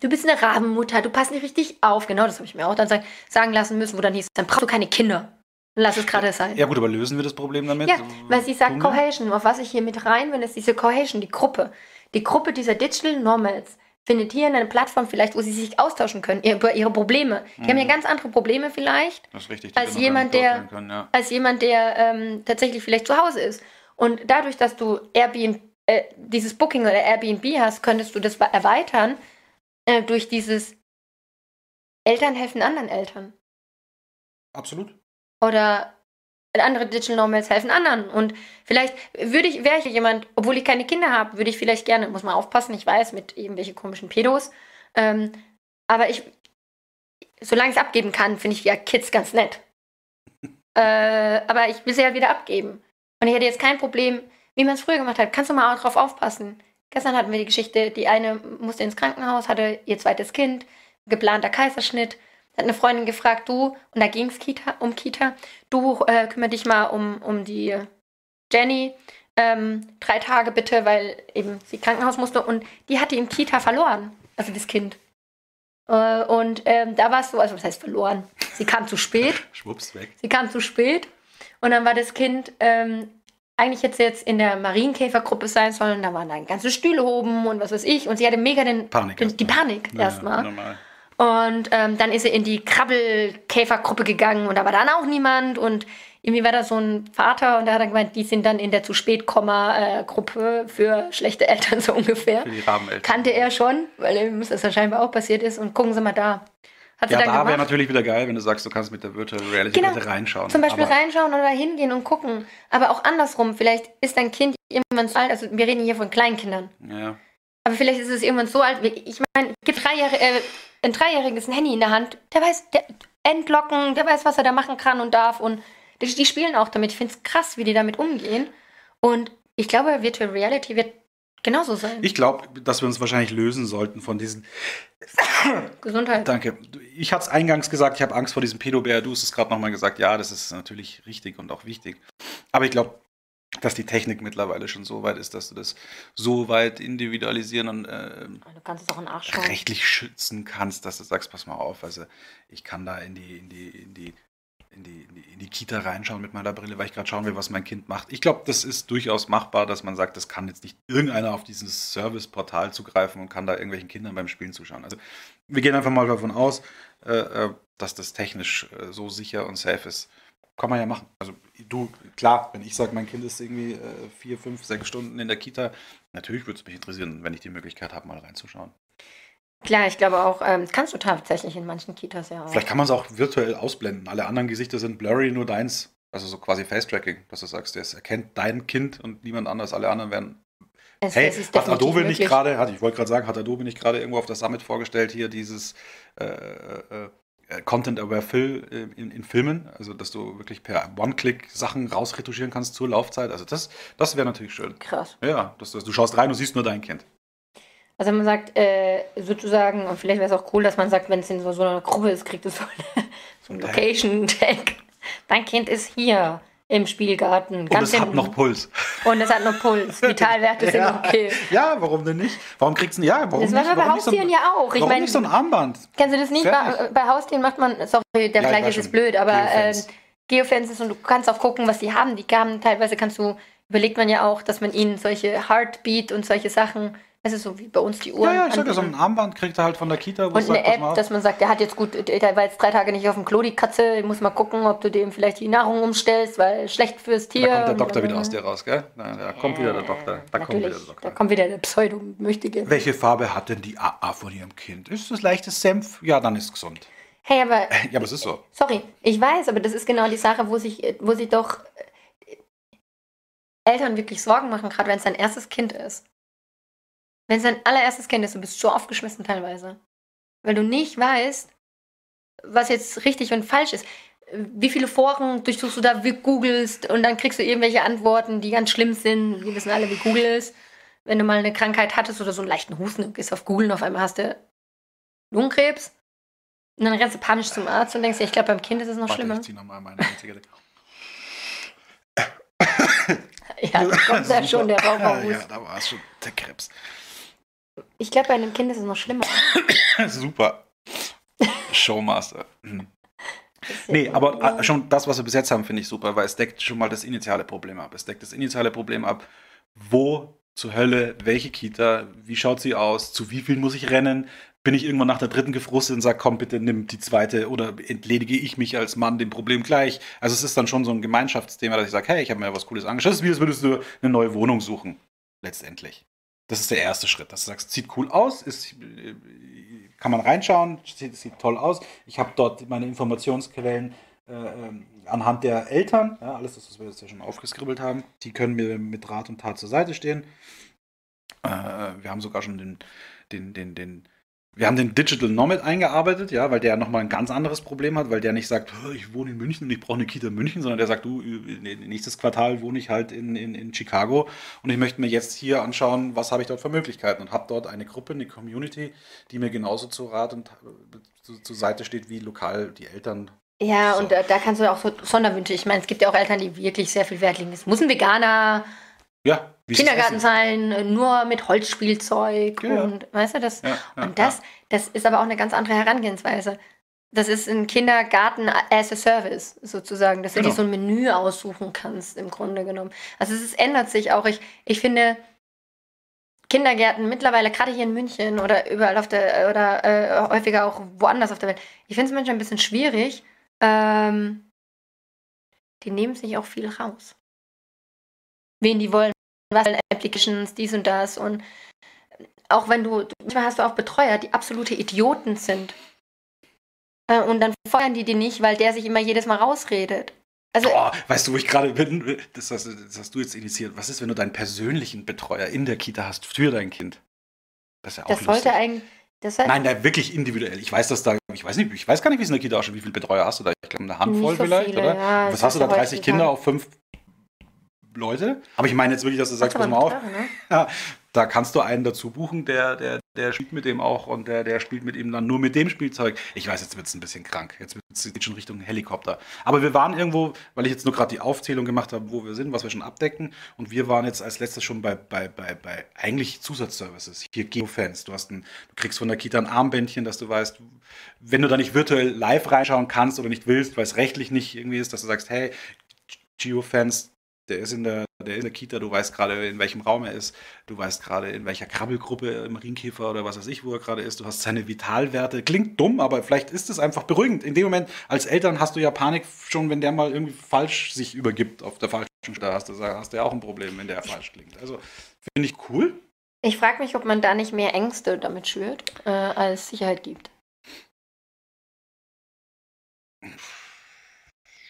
B: Du bist eine Rabenmutter, du passt nicht richtig auf. Genau, das habe ich mir auch dann sagen lassen müssen, wo dann hieß, dann brauchst du keine Kinder. Lass es gerade sein.
A: Ja gut, aber lösen wir das Problem damit?
B: Ja, weil sie sagt Cohesion. Auf was ich hier mit rein will, ist diese Cohesion, die Gruppe. Die Gruppe dieser Digital Nomads findet hier eine Plattform vielleicht, wo sie sich austauschen können über ihre Probleme. Die mhm. haben ja mhm. ganz andere Probleme vielleicht
A: richtig,
B: als, jemand, der, können, ja. als jemand, der ähm, tatsächlich vielleicht zu Hause ist. Und dadurch, dass du Airbnb, äh, dieses Booking oder Airbnb hast, könntest du das erweitern äh, durch dieses Eltern helfen anderen Eltern.
A: Absolut.
B: Oder andere Digital Nomads helfen anderen. Und vielleicht würde ich, wäre ich jemand, obwohl ich keine Kinder habe, würde ich vielleicht gerne, muss man aufpassen, ich weiß, mit irgendwelche komischen Pedos. Ähm, aber ich, solange ich es abgeben kann, finde ich ja Kids ganz nett. (laughs) äh, aber ich will sie halt wieder abgeben. Und ich hätte jetzt kein Problem, wie man es früher gemacht hat. Kannst du mal auch drauf aufpassen? Gestern hatten wir die Geschichte, die eine musste ins Krankenhaus, hatte ihr zweites Kind, geplanter Kaiserschnitt hat eine Freundin gefragt, du, und da ging es Kita, um Kita, du äh, kümmere dich mal um, um die Jenny, ähm, drei Tage bitte, weil eben sie Krankenhaus musste und die hatte im Kita verloren, also das Kind. Äh, und ähm, da war es so, also was heißt verloren? Sie kam zu spät. (laughs)
A: Schwupps weg.
B: Sie kam zu spät und dann war das Kind, ähm, eigentlich hätte sie jetzt in der Marienkäfergruppe sein sollen, da waren dann ganze Stühle oben und was weiß ich und sie hatte mega den,
A: Panik
B: den, die Panik ja, erstmal. Und ähm, dann ist er in die Krabbelkäfergruppe gegangen und da war dann auch niemand. Und irgendwie war da so ein Vater und der hat dann gemeint, die sind dann in der zu spät Gruppe für schlechte Eltern (laughs) so ungefähr. Für die Rabeneltern. Kannte er schon, weil ihm das ja scheinbar auch passiert ist. Und gucken Sie mal da.
A: Hat ja, da wäre natürlich wieder geil, wenn du sagst, du kannst mit der Virtual Reality genau. reinschauen.
B: Zum Beispiel aber reinschauen oder hingehen und gucken. Aber auch andersrum, vielleicht ist dein Kind irgendwann so alt, also wir reden hier von Kleinkindern. Ja. Aber vielleicht ist es irgendwann so alt, ich meine, gibt drei Jahre, äh, ein Dreijähriges ein Handy in der Hand, der weiß, der entlocken, der weiß, was er da machen kann und darf. Und die, die spielen auch damit. Ich finde es krass, wie die damit umgehen. Und ich glaube, Virtual Reality wird genauso sein.
A: Ich glaube, dass wir uns wahrscheinlich lösen sollten von diesen. (coughs)
B: Gesundheit.
A: Danke. Ich hatte es eingangs gesagt, ich habe Angst vor diesem Pedobär. Du hast es gerade nochmal gesagt. Ja, das ist natürlich richtig und auch wichtig. Aber ich glaube, dass die Technik mittlerweile schon so weit ist, dass du das so weit individualisieren und äh, rechtlich schützen kannst, dass du sagst, pass mal auf, also ich kann da in die, in die, in die in die, in die, in die Kita reinschauen mit meiner Brille, weil ich gerade schauen will, was mein Kind macht. Ich glaube, das ist durchaus machbar, dass man sagt, das kann jetzt nicht irgendeiner auf dieses Serviceportal zugreifen und kann da irgendwelchen Kindern beim Spielen zuschauen. Also wir gehen einfach mal davon aus, äh, äh dass das technisch äh, so sicher und safe ist. Kann man ja machen. Also du, klar, wenn ich sage, mein Kind ist irgendwie äh, vier, fünf, sechs Stunden in der Kita, natürlich würde es mich interessieren, wenn ich die Möglichkeit habe, mal reinzuschauen.
B: Klar, ich glaube auch, ähm, kannst du tatsächlich in manchen Kitas ja auch.
A: Vielleicht kann man es auch virtuell ausblenden. Alle anderen Gesichter sind blurry, nur deins. Also so quasi Face-Tracking, dass du sagst, es erkennt dein Kind und niemand anders. Alle anderen werden. Es, hey, hat Adobe nicht gerade, ich wollte gerade sagen, hat Adobe nicht gerade irgendwo auf der Summit vorgestellt, hier dieses äh, äh, äh Content-Aware Fill äh, in, in, Filmen, also dass du wirklich per One-Click Sachen rausretuschieren kannst zur Laufzeit. Also das, das wäre natürlich schön.
B: Krass.
A: Ja, dass, dass du schaust rein und siehst nur dein Kind.
B: Also man sagt, äh, sozusagen, und vielleicht wäre es auch cool, dass man sagt, wenn es in so, so einer Gruppe ist, kriegt es so, eine, so einen Location-Tag. Dein Kind ist hier im Spielgarten.
A: Und es hat noch Puls.
B: Und es hat noch Puls. Vitalwerte sind (laughs) ja. okay.
A: Ja, warum denn nicht? Warum kriegst du ja, warum
B: Das war bei Haustieren so ja auch.
A: Ich warum mein, nicht so ein Armband?
B: Kennst du das nicht? Bei, bei, Haustieren macht man, sorry, der ja, Vergleich ist blöd, aber Geofence. Äh, Geofences und du kannst auch gucken, was die haben. Die haben teilweise kannst du, überlegt man ja auch, dass man ihnen solche Heartbeat und solche Sachen es ist so wie bei uns die Uhren.
A: Ja, ja, ich sag ja, so ein Armband kriegt er halt von der Kita.
B: Und eine App, dass man sagt, der hat jetzt gut, der war jetzt drei Tage nicht auf dem Klo, die Katze, muss mal gucken, ob du dem vielleicht die Nahrung umstellst, weil schlecht fürs Tier.
A: Da kommt der Doktor wieder aus dir raus, gell? Na, da kommt wieder der Doktor. Da kommt wieder der Doktor.
B: Da kommt wieder der Pseudo-Möchtige.
A: Welche Farbe hat denn die AA von ihrem Kind? Ist das leichtes Senf? Ja, dann ist es gesund.
B: Hey, aber. (laughs)
A: Ja, aber es ist so.
B: Sorry, ich weiß, aber das ist genau die Sache, wo sich, wo sich doch äh, Eltern wirklich Sorgen machen, gerade wenn es dein erstes Kind ist. Wenn es dein allererstes Kind ist, du bist so aufgeschmissen teilweise. Weil du nicht weißt, was jetzt richtig und falsch ist. Wie viele Foren durchsuchst du da, wie googelst und dann kriegst du irgendwelche Antworten, die ganz schlimm sind. Wir wissen alle, wie Google ist. Wenn du mal eine Krankheit hattest oder so einen leichten Husten, gehst auf Google und auf einmal hast du Lungenkrebs. Und dann rennst du panisch zum Arzt und denkst, ja, ich glaube, beim Kind ist es noch Warte, schlimmer. Ich zieh nochmal meine Zigarette. ja, da kommt (laughs) ja schon der Raucherhust. Ja,
A: da war es schon der Krebs.
B: Ich glaube, bei einem Kind ist es noch schlimmer. (coughs)
A: Super. Showmaster. Mhm. Nee, aber ja. schon das, was wir bis jetzt haben, finde ich super, weil es deckt schon mal das initiale Problem ab. Es deckt das initiale Problem ab, wo zur Hölle, welche Kita, wie schaut sie aus, zu wie viel muss ich rennen, bin ich irgendwann nach der dritten gefrustet und sage, komm bitte, nimm die zweite oder entledige ich mich als Mann dem Problem gleich. Also es ist dann schon so ein Gemeinschaftsthema, dass ich sage, hey, ich habe mir was Cooles angeschaut. Das ist wie, als würdest du eine neue Wohnung suchen, letztendlich. Das ist der erste Schritt, dass du sagst, sieht cool aus, ist, kann man reinschauen, sieht, sieht toll aus. Ich habe dort meine Informationsquellen äh, ähm, anhand der Eltern, ja, alles das, was wir jetzt ja schon aufgeskribbelt haben, die können mir mit Rat und Tat zur Seite stehen. Äh, wir haben sogar schon den, den, den, den wir haben den Digital Nomad eingearbeitet, ja, weil der nochmal ein ganz anderes Problem hat, weil der nicht sagt, ich wohne in München und ich brauche eine Kita in München, sondern der sagt, du, nächstes Quartal wohne ich halt in, in, in Chicago und ich möchte mir jetzt hier anschauen, was habe ich dort für Möglichkeiten und habe dort eine Gruppe, eine Community, die mir genauso zu Rat und zu, zur Seite steht wie lokal die Eltern.
B: Ja, so. und da, da, kannst du auch so Sonderwünsche, ich meine, es gibt ja auch Eltern, die wirklich sehr viel Wert legen. Es muss ein Veganer
A: ja,
B: Kindergartenzahlen äh, nur mit Holzspielzeug ja. und weißt du das? Ja, ja, und das, das ist aber auch eine ganz andere Herangehensweise. Das ist ein Kindergarten as a Service sozusagen, dass genau. du dir so ein Menü aussuchen kannst im Grunde genommen. Also es ist, ändert sich auch. Ich, ich finde, Kindergärten mittlerweile, gerade hier in München oder überall auf der, oder äh, häufiger auch woanders auf der Welt, ich finde es manchmal ein bisschen schwierig. Ähm, die nehmen sich auch viel raus. Wen die wollen, was Applications, dies und das. Und auch wenn du, manchmal hast du auch Betreuer, die absolute Idioten sind. Äh, und dann feuern die die nicht, weil der sich immer jedes Mal rausredet.
A: Also, Boah, weißt du, wo ich gerade bin? Das hast, das hast, du jetzt initiiert. Was ist, wenn du deinen persönlichen Betreuer in der Kita hast für dein Kind?
B: Das ist ja auch Das lustig. sollte eigentlich.
A: Das Nein, da wirklich individuell. Ich weiß, dass da, ich weiß nicht, ich weiß gar nicht, wie es in der Kita ausschaut, wie viele Betreuer hast du da? Ich glaube, eine Handvoll so vielleicht, viele, oder? Ja, Was hast du da? 30 Kinder auf fünf Leute? Aber ich meine jetzt wirklich, dass du sagst, pass mal auf. Ne? Ja, da kannst du einen dazu buchen, der, der, der spielt mit dem auch und der, der spielt mit ihm dann nur mit dem Spielzeug. Ich weiß, jetzt wird es ein bisschen krank. Jetzt geht es schon Richtung Helikopter. Aber wir waren irgendwo, weil ich jetzt nur gerade die Aufzählung gemacht habe, wo wir sind, was wir schon abdecken. Und wir waren jetzt als letztes schon bei, bei, bei, bei eigentlich Zusatzservices. Hier Geofans. Du, hast ein, du kriegst von der Kita ein Armbändchen, dass du weißt, wenn du da nicht virtuell live reinschauen kannst oder nicht willst, weil es rechtlich nicht irgendwie ist, dass du sagst, hey, Geofans, der ist in der, der ist in der Kita, du weißt gerade, in welchem Raum er ist, du weißt gerade, in welcher Krabbelgruppe im Marienkäfer oder was weiß ich, wo er gerade ist, du hast seine Vitalwerte. Klingt dumm, aber vielleicht ist es einfach beruhigend. In dem Moment, als Eltern hast du ja Panik schon, wenn der mal irgendwie falsch sich übergibt auf der falschen Stelle, hast du, hast du ja auch ein Problem, wenn der falsch klingt. Also finde ich cool.
B: Ich frage mich, ob man da nicht mehr Ängste damit schürt, äh, als Sicherheit gibt.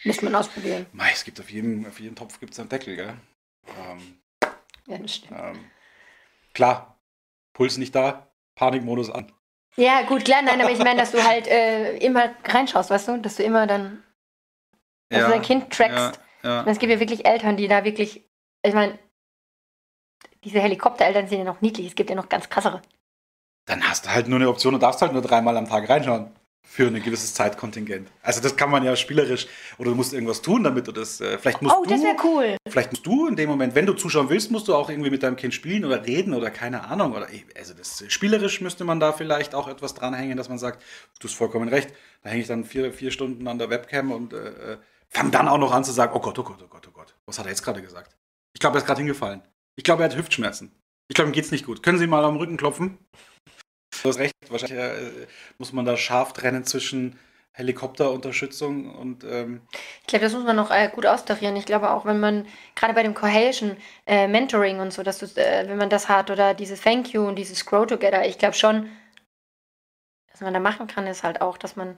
B: Müsste man ausprobieren.
A: Mei, es gibt auf jedem, auf jedem Topf gibt es einen Deckel, gell? Ähm,
B: ja, das stimmt. Ähm,
A: klar, Puls nicht da, Panikmodus an.
B: Ja, gut, klar, nein, aber ich meine, dass du halt äh, immer reinschaust, weißt du? Dass du immer dann, dass ja, du dein Kind trackst. Ja, ja. Es gibt ja wirklich Eltern, die da wirklich, ich meine, diese Helikoptereltern sind ja noch niedlich, es gibt ja noch ganz krassere.
A: Dann hast du halt nur eine Option und darfst halt nur dreimal am Tag reinschauen für ein gewisses Zeitkontingent. Also das kann man ja spielerisch oder du musst irgendwas tun, damit du das äh, vielleicht musst
B: Oh,
A: du,
B: das wäre cool.
A: Vielleicht musst du in dem Moment, wenn du zuschauen willst, musst du auch irgendwie mit deinem Kind spielen oder reden oder keine Ahnung oder also das spielerisch müsste man da vielleicht auch etwas dranhängen, dass man sagt, du hast vollkommen recht, da hänge ich dann vier, vier Stunden an der Webcam und äh, äh fang dann auch noch an zu sagen, oh Gott, oh Gott, oh Gott, oh Gott, was hat er jetzt gerade gesagt? Ich glaube, er ist gerade hingefallen. Ich glaube, er hat Hüftschmerzen. Ich glaube, ihm geht's nicht gut. Können Sie mal am Rücken klopfen? Du hast recht, wahrscheinlich äh, muss man da scharf trennen zwischen Helikopterunterstützung und. Ähm
B: ich glaube, das muss man noch äh, gut austarieren. Ich glaube auch, wenn man gerade bei dem Cohesion äh, Mentoring und so, dass du, äh, wenn man das hat oder dieses Thank You und dieses Grow Together, ich glaube schon, was man da machen kann, ist halt auch, dass man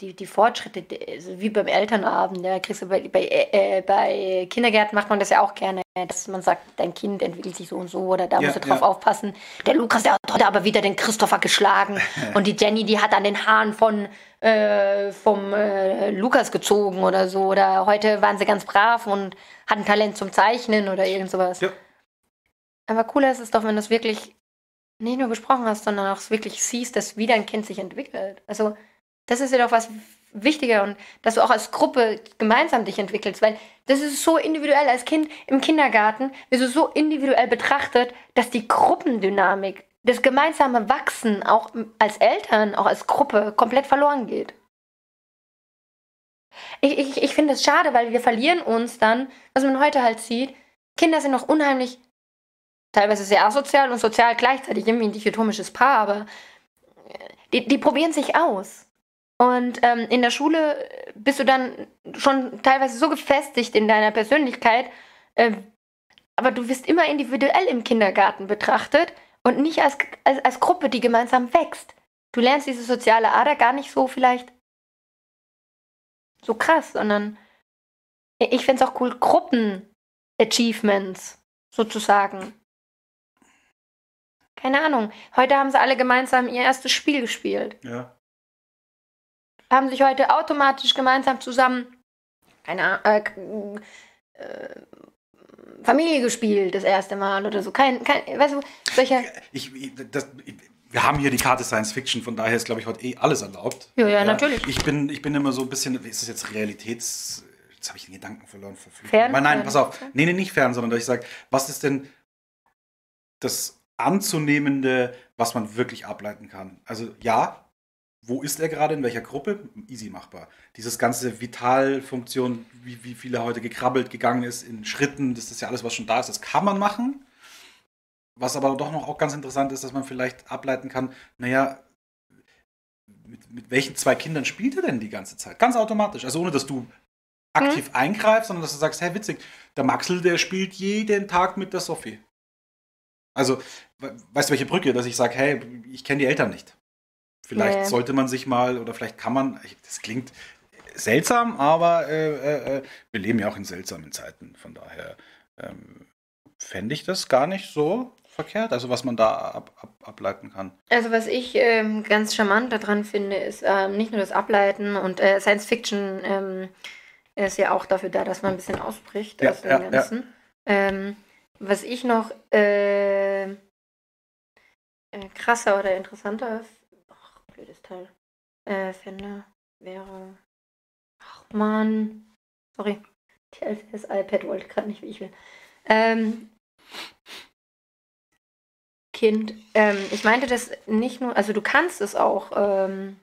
B: die, die, Fortschritte, also wie beim Elternabend, ja, kriegst du bei, bei, äh, bei Kindergärten macht man das ja auch gerne, dass man sagt, dein Kind entwickelt sich so und so oder da ja, musst du drauf ja. aufpassen. Der Lukas, der hat heute aber wieder den Christopher geschlagen (laughs) und die Jenny, die hat an den Haaren von äh, vom äh, Lukas gezogen oder so oder heute waren sie ganz brav und hatten Talent zum Zeichnen oder irgend sowas. Ja. Aber cooler ist es doch, wenn du es wirklich nicht nur besprochen hast, sondern auch wirklich siehst, dass wie dein Kind sich entwickelt. Also das ist ja doch was wichtiger und dass du auch als Gruppe gemeinsam dich entwickelst, weil das ist so individuell als Kind im Kindergarten, wirst du so individuell betrachtet, dass die Gruppendynamik, das gemeinsame Wachsen auch als Eltern, auch als Gruppe komplett verloren geht. Ich, ich, ich finde es schade, weil wir verlieren uns dann, was man heute halt sieht, Kinder sind noch unheimlich, teilweise sehr asozial und sozial gleichzeitig, irgendwie ein dichotomisches Paar, aber die, die probieren sich aus. Und ähm, in der Schule bist du dann schon teilweise so gefestigt in deiner Persönlichkeit, äh, aber du wirst immer individuell im Kindergarten betrachtet und nicht als, als, als Gruppe, die gemeinsam wächst. Du lernst diese soziale Ader gar nicht so vielleicht so krass, sondern ich finde es auch cool, Gruppen-Achievements sozusagen. Keine Ahnung. Heute haben sie alle gemeinsam ihr erstes Spiel gespielt.
A: Ja
B: haben sich heute automatisch gemeinsam zusammen eine äh, äh, Familie gespielt, das erste Mal oder so. Kein, kein weißt du, solche.
A: Ich, das, wir haben hier die Karte Science Fiction, von daher ist, glaube ich, heute eh alles erlaubt.
B: Ja, ja, ja, natürlich.
A: Ich bin, ich bin immer so ein bisschen, ist das jetzt Realitäts. Jetzt habe ich den Gedanken verloren. Fern, nein, nein, pass auf. Nee, nee, nicht fern, sondern dass ich sage, was ist denn das Anzunehmende, was man wirklich ableiten kann? Also ja, wo ist er gerade, in welcher Gruppe? Easy machbar. Dieses ganze Vitalfunktion, wie, wie viel er heute gekrabbelt, gegangen ist, in Schritten, das ist ja alles, was schon da ist, das kann man machen. was aber doch noch auch ganz interessant ist, dass man vielleicht ableiten kann, naja, mit, mit welchen zwei Kindern spielt er denn die ganze Zeit? Ganz automatisch. Also ohne, dass du aktiv mhm. eingreifst, sondern dass du sagst, hey, witzig, der Maxel, der spielt jeden Tag mit der Sophie. Also, weißt du, welche Brücke, dass ich sage, hey, ich kenne die Eltern nicht. Vielleicht nee. sollte man sich mal, oder vielleicht kann man, das klingt seltsam, aber äh, äh, äh, wir leben ja auch in seltsamen Zeiten. Von daher ähm, fände ich das gar nicht so verkehrt, also was man da ab, ab, ableiten kann.
B: Also was ich ähm, ganz charmant daran finde, ist ähm, nicht nur das Ableiten und äh, Science Fiction ähm, ist ja auch dafür da, dass man ein bisschen ausbricht
A: ja, aus dem ja, Ganzen. Ja.
B: Ähm, was ich noch äh, äh, krasser oder interessanter, blödes Teil, äh, finde, wäre, ach man, sorry, das iPad wollte gerade nicht, wie ich will. Ähm, Kind, ähm, ich meinte das nicht nur, also du kannst es auch ähm,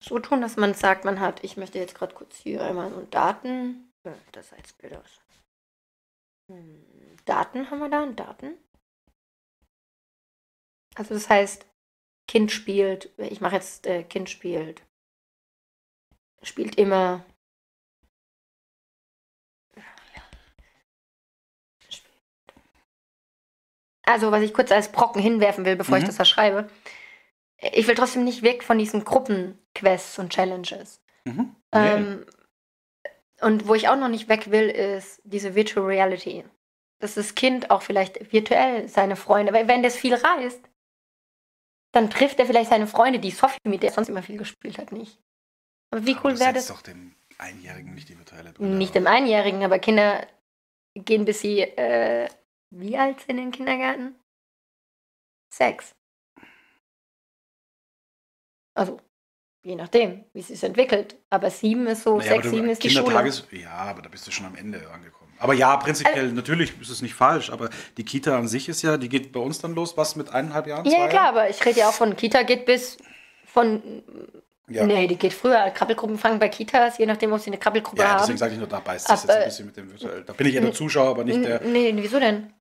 B: so tun, dass man sagt, man hat, ich möchte jetzt gerade kurz hier einmal so Daten, äh, das jetzt blöd aus. Hm, Daten haben wir da, Daten. Also das heißt, Kind spielt, ich mache jetzt, äh, Kind spielt, spielt immer also was ich kurz als Brocken hinwerfen will, bevor mhm. ich das verschreibe, ich will trotzdem nicht weg von diesen Gruppenquests und Challenges. Mhm. Ähm, und wo ich auch noch nicht weg will, ist diese Virtual Reality. Dass das Kind auch vielleicht virtuell seine Freunde, weil wenn das viel reist, dann trifft er vielleicht seine Freunde, die Sophie, mit der er sonst immer viel gespielt hat, nicht. Aber wie aber cool wäre das?
A: doch dem Einjährigen nicht die virtuelle
B: Brille Nicht dem Einjährigen, aber Kinder gehen bis sie äh, wie alt sind im Kindergarten? Sechs. Also, je nachdem, wie es sich entwickelt. Aber sieben ist so, naja, sechs, sieben ist die Schule.
A: Ja, aber da bist du schon am Ende angekommen. Aber ja, prinzipiell, also, natürlich ist es nicht falsch, aber die Kita an sich ist ja, die geht bei uns dann los, was mit eineinhalb Jahren?
B: Ja, klar, aber ich rede ja auch von Kita geht bis von. Ja. Nee, die geht früher. Krabbelgruppen fangen bei Kitas, je nachdem, ob sie eine Krabbelgruppe ja, haben. Ja,
A: deswegen sage ich nur, da beißt es jetzt ein bisschen mit dem virtuell. Da bin ich eher der Zuschauer, aber nicht der.
B: Nee, wieso denn?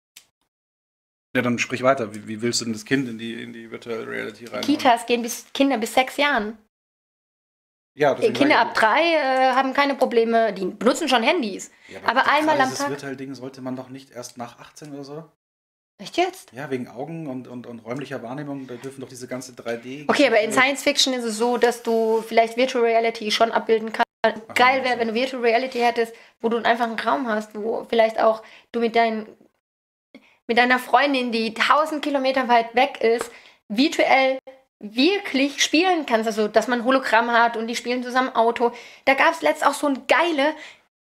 A: Ja, dann sprich weiter. Wie, wie, willst du denn das Kind in die, in die Virtual Reality rein?
B: Kitas gehen bis Kinder bis sechs Jahren. Ja, Kinder ab drei äh, haben keine Probleme, die benutzen schon Handys. Ja, aber, aber einmal am Tag. Das
A: Virtual-Ding sollte man doch nicht erst nach 18 oder so?
B: Echt jetzt?
A: Ja, wegen Augen und, und, und räumlicher Wahrnehmung, da dürfen doch diese ganze 3D.
B: Okay, aber in Science Fiction ist es so, dass du vielleicht Virtual Reality schon abbilden kannst. Ach, Geil wäre, wenn du Virtual Reality hättest, wo du einfach einen Raum hast, wo vielleicht auch du mit deinen mit deiner Freundin, die 1000 Kilometer weit weg ist, virtuell wirklich spielen kannst. Also, dass man Hologramm hat und die spielen zusammen Auto. Da gab es letzt auch so ein geile,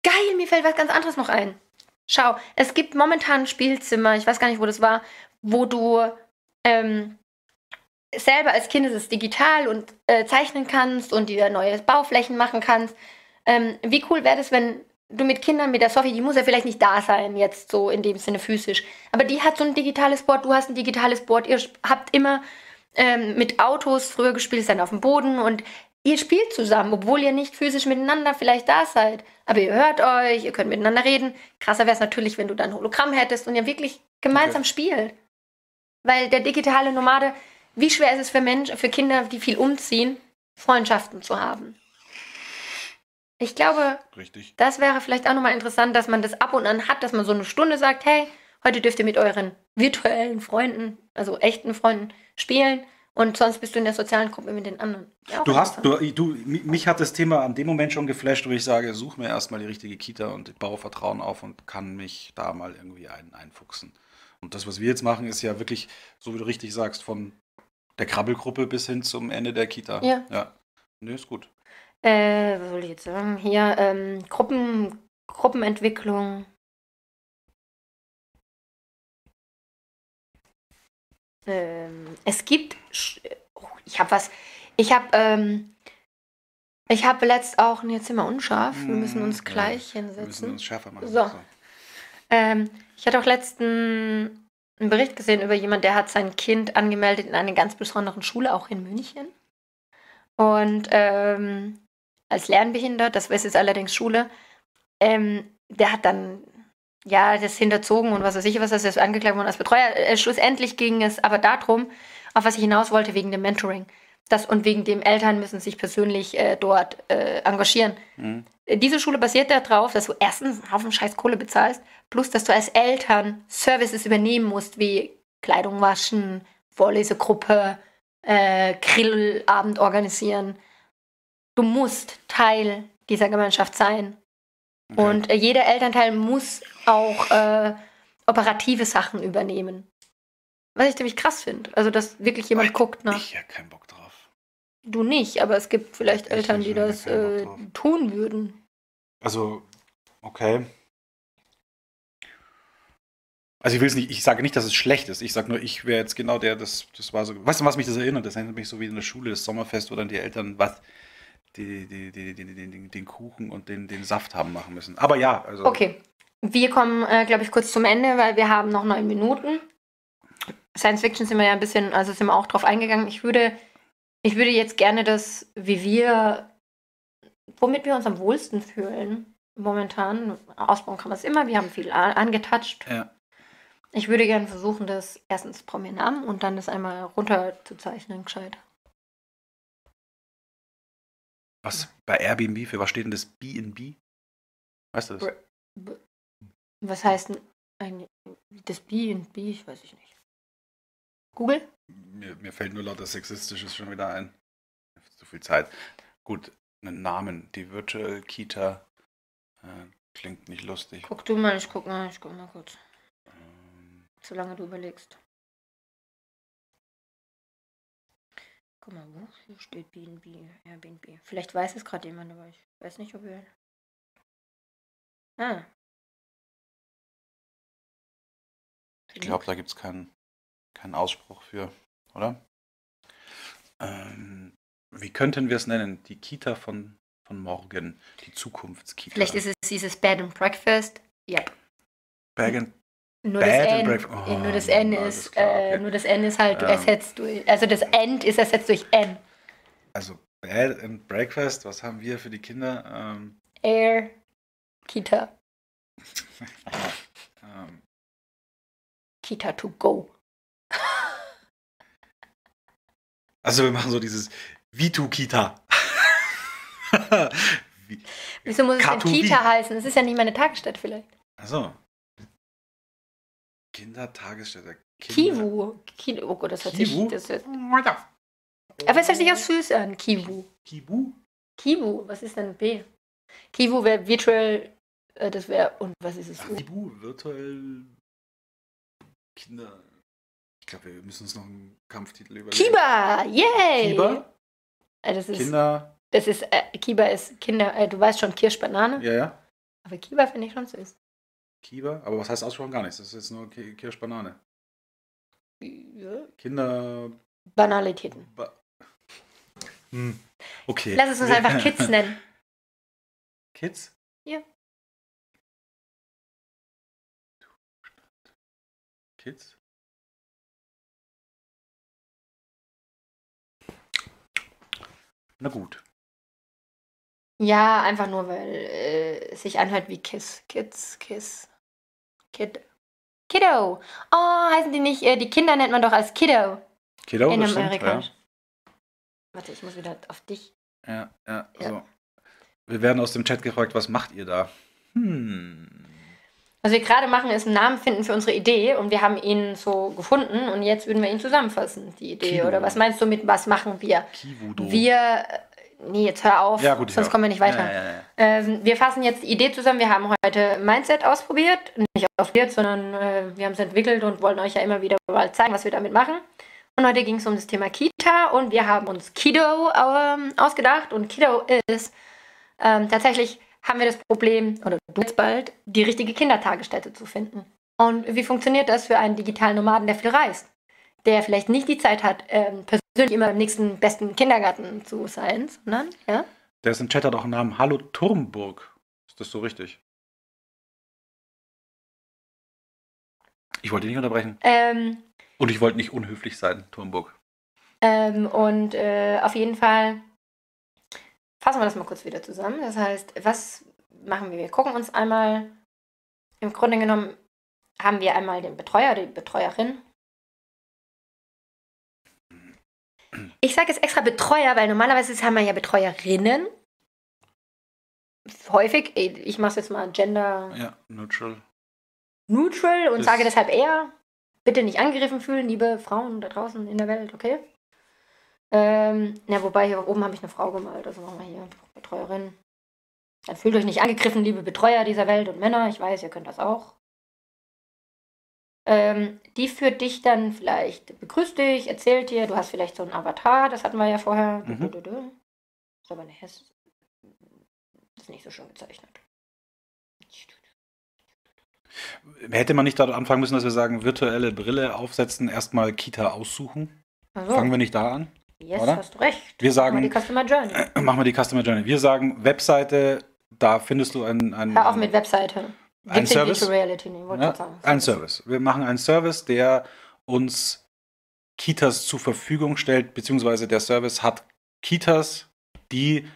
B: geil, mir fällt was ganz anderes noch ein. Schau, es gibt momentan ein Spielzimmer, ich weiß gar nicht, wo das war, wo du ähm, selber als Kind ist es digital und äh, zeichnen kannst und dir neue Bauflächen machen kannst. Ähm, wie cool wäre das, wenn du mit Kindern, mit der Sophie, die muss ja vielleicht nicht da sein, jetzt so in dem Sinne physisch. Aber die hat so ein digitales Board, du hast ein digitales Board, ihr habt immer ähm, mit Autos früher gespielt, seid auf dem Boden und ihr spielt zusammen, obwohl ihr nicht physisch miteinander vielleicht da seid. Aber ihr hört euch, ihr könnt miteinander reden. Krasser wäre es natürlich, wenn du dann Hologramm hättest und ihr wirklich gemeinsam okay. spielt. Weil der digitale Nomade, wie schwer ist es für Menschen, für Kinder, die viel umziehen, Freundschaften zu haben? Ich glaube,
A: Richtig.
B: das wäre vielleicht auch nochmal interessant, dass man das ab und an hat, dass man so eine Stunde sagt, hey, heute dürft ihr mit euren virtuellen Freunden, also echten Freunden, spielen. Und sonst bist du in der sozialen Gruppe mit den anderen.
A: Ja, du hast, du, du, mich hat das Thema an dem Moment schon geflasht, wo ich sage, such mir erstmal die richtige Kita und baue Vertrauen auf und kann mich da mal irgendwie ein, einfuchsen. Und das, was wir jetzt machen, ist ja wirklich, so wie du richtig sagst, von der Krabbelgruppe bis hin zum Ende der Kita.
B: Ja.
A: Ja. Nee, ist gut.
B: Äh, was soll ich jetzt sagen? Hier, ähm, Gruppen, Gruppenentwicklung. Ähm, es gibt, oh, ich habe was, ich habe, ähm, ich habe letzt auch, jetzt sind wir unscharf, wir müssen uns hm, gleich hinsetzen. Wir müssen
A: uns schärfer machen.
B: So. Ähm, ich hatte auch letzten einen Bericht gesehen über jemanden, der hat sein Kind angemeldet in einer ganz besonderen Schule, auch in München. Und ähm, als lernbehindert, das ist jetzt allerdings Schule, ähm, der hat dann ja, das hinterzogen und was weiß ich, was das ist angeklagt worden als Betreuer. Äh, schlussendlich ging es aber darum, auf was ich hinaus wollte, wegen dem Mentoring. Das und wegen dem Eltern müssen sich persönlich äh, dort äh, engagieren. Mhm. Diese Schule basiert darauf, dass du erstens einen Haufen scheiß Kohle bezahlst, plus dass du als Eltern Services übernehmen musst, wie Kleidung waschen, Vorlesegruppe, äh, Grillabend organisieren. Du musst Teil dieser Gemeinschaft sein. Okay. Und äh, jeder Elternteil muss auch äh, operative Sachen übernehmen. Was ich ziemlich krass finde. Also, dass wirklich jemand
A: ich,
B: guckt nach.
A: Ich ja keinen Bock drauf.
B: Du nicht, aber es gibt vielleicht ich Eltern, die das äh, tun würden.
A: Also, okay. Also ich will es nicht, ich sage nicht, dass es schlecht ist. Ich sage nur, ich wäre jetzt genau der, das, das war so. Weißt du, was mich das erinnert? Das erinnert mich so wie in der Schule, das Sommerfest, wo dann die Eltern was, die, die, die, den, den Kuchen und den, den Saft haben machen müssen. Aber ja, also.
B: Okay. Wir kommen, äh, glaube ich, kurz zum Ende, weil wir haben noch neun Minuten. Science Fiction sind wir ja ein bisschen, also sind wir auch drauf eingegangen. Ich würde, ich würde jetzt gerne das, wie wir, womit wir uns am wohlsten fühlen, momentan, ausbauen kann man es immer, wir haben viel angetatscht.
A: Ja.
B: Ich würde gerne versuchen, das erstens Prominamen und dann das einmal runterzuzeichnen, gescheit.
A: Was bei Airbnb, für was steht denn das B&B? Weißt du das?
B: Was heißt denn ein, das B&B? Ich weiß ich nicht. Google?
A: Mir, mir fällt nur lauter Sexistisches schon wieder ein. Zu viel Zeit. Gut, einen Namen. Die Virtual Kita äh, klingt nicht lustig.
B: Guck du mal, ich guck mal, ich guck mal kurz solange du überlegst. Guck mal, wo hier steht BNB, Airbnb. Vielleicht weiß es gerade jemand, aber ich weiß nicht, ob wir. Ah.
A: Ich glaube, da gibt es keinen, keinen Ausspruch für, oder? Ähm, wie könnten wir es nennen? Die Kita von, von morgen, die Zukunftskita.
B: Vielleicht ist es dieses Bed and Breakfast. Yep.
A: Bed and
B: nur das, N, oh, nur das N ist, klar, okay. äh, nur das N ist halt ähm, ersetzt durch, also das End ist ersetzt durch N.
A: Also Bed and Breakfast, was haben wir für die Kinder? Ähm,
B: Air, Kita. (laughs)
A: ähm,
B: Kita to go.
A: also wir machen so dieses Vitu Kita. (laughs)
B: Wieso muss es denn Kita heißen? Das ist ja nicht meine Tagesstätte vielleicht.
A: Achso. Kindertagesstätte.
B: Kinder. Kivu. Ki oh Gott, das hört Kivu? sich. Das hört... Aber es hört sich auch süß an. Kivu.
A: Kivu?
B: Kivu, was ist denn B? Kivu wäre virtual. Äh, das wäre. Und was ist es?
A: Ach, Kivu, virtuell. Kinder. Ich glaube, wir müssen uns noch einen Kampftitel überlegen.
B: Kiba! Yay!
A: Kiba?
B: Äh, das ist,
A: Kinder.
B: Das ist. Äh, Kiba ist Kinder. Äh, du weißt schon, Kirschbanane.
A: Ja, ja.
B: Aber Kiba finde ich schon süß.
A: Kiba, aber was heißt aussprachen? Gar nichts. Das ist jetzt nur Kirschbanane.
B: Ja.
A: Kinder.
B: Banalitäten.
A: Ba hm. Okay.
B: Lass es uns einfach (laughs) Kids nennen.
A: Kids?
B: Ja.
A: Kids? Na gut.
B: Ja, einfach nur, weil äh, es sich anhört wie Kiss. Kids, Kiss. Kid. Kiddo. Oh, heißen die nicht, äh, die Kinder nennt man doch als Kiddo.
A: Kiddo,
B: in
A: das
B: Amerika.
A: Stimmt, ja.
B: Warte, ich muss wieder auf dich.
A: Ja, ja, ja. So. Wir werden aus dem Chat gefragt, was macht ihr da? Hm.
B: Was wir gerade machen, ist einen Namen finden für unsere Idee und wir haben ihn so gefunden und jetzt würden wir ihn zusammenfassen, die Idee. Kivu. Oder was meinst du mit, was machen wir?
A: Kivudo.
B: Wir nee, jetzt hör auf,
A: ja, gut,
B: sonst kommen wir nicht weiter.
A: Ja, ja,
B: ähm, wir fassen jetzt die Idee zusammen. Wir haben heute Mindset ausprobiert. Nicht ausprobiert, sondern äh, wir haben es entwickelt und wollen euch ja immer wieder mal zeigen, was wir damit machen. Und heute ging es um das Thema Kita und wir haben uns Kido ähm, ausgedacht. Und Kido ist ähm, tatsächlich haben wir das Problem, oder du jetzt bald, die richtige Kindertagesstätte zu finden. Und wie funktioniert das für einen digitalen Nomaden, der viel reist? Der vielleicht nicht die Zeit hat, ähm, persönlich immer im nächsten besten Kindergarten zu sein, sondern, ja?
A: Der ist im Chat hat auch einen Namen. Hallo Turmburg. Ist das so richtig? Ich wollte dich nicht unterbrechen.
B: Ähm,
A: und ich wollte nicht unhöflich sein, Turmburg.
B: Ähm, und äh, auf jeden Fall fassen wir das mal kurz wieder zusammen. Das heißt, was machen wir? Wir gucken uns einmal Im Grunde genommen haben wir einmal den Betreuer, die Betreuerin. Ich sage jetzt extra Betreuer, weil normalerweise haben wir ja Betreuerinnen. Häufig, ich mache es jetzt mal gender
A: Ja, neutral.
B: neutral und
A: Das-
B: sage deshalb eher, bitte nicht angegriffen fühlen, liebe Frauen da draußen in der Welt, okay? Ähm, na, wobei hier oben habe ich eine Frau gemalt, also machen wir hier Betreuerin. Dann fühlt euch nicht angegriffen, liebe Betreuer dieser Welt und Männer, ich weiß, ihr könnt das auch. Ähm, die führt dich dann vielleicht, begrüßt dich, erzählt dir, du hast vielleicht so einen Avatar, das hatten wir ja vorher.
A: Mhm.
B: Ist aber Hess. Ist nicht so schön gezeichnet.
A: Hätte man nicht dort anfangen müssen, dass wir sagen, virtuelle Brille aufsetzen, erstmal Kita aussuchen?
B: Also,
A: Fangen wir nicht da an?
B: yes,
A: oder?
B: hast du recht.
A: Wir
B: Machen
A: sagen,
B: die Customer Journey. (clears throat)
A: machen wir die Customer Journey. Wir sagen, Webseite, da findest du einen, einen,
B: Hör auf mit Webseite.
A: Ein Service?
B: Reality wollte
A: Ja,
B: sagen.
A: ein Service. Wir machen einen Service, der uns Kitas zur Verfügung stellt, beziehungsweise der Service hat Kitas, die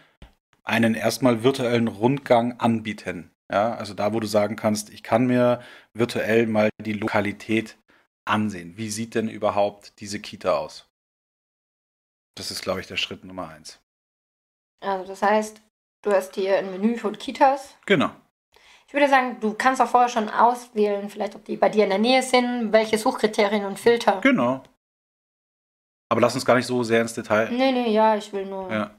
A: einen erstmal virtuellen Rundgang anbieten. Ja, also da, wo du sagen kannst, ich kann mir virtuell mal die Lokalität ansehen. Wie sieht denn überhaupt diese Kita aus? Das ist, glaube ich, der Schritt Nummer eins.
B: Also das heißt, du hast hier ein Menü von Kitas.
A: Genau.
B: Ich würde sagen, du kannst auch vorher schon auswählen, vielleicht ob die bei dir in der Nähe sind, welche Suchkriterien und Filter.
A: Genau. Aber lass uns gar nicht so sehr ins Detail.
B: Nee, nee, ja, ich will nur.
A: Ja.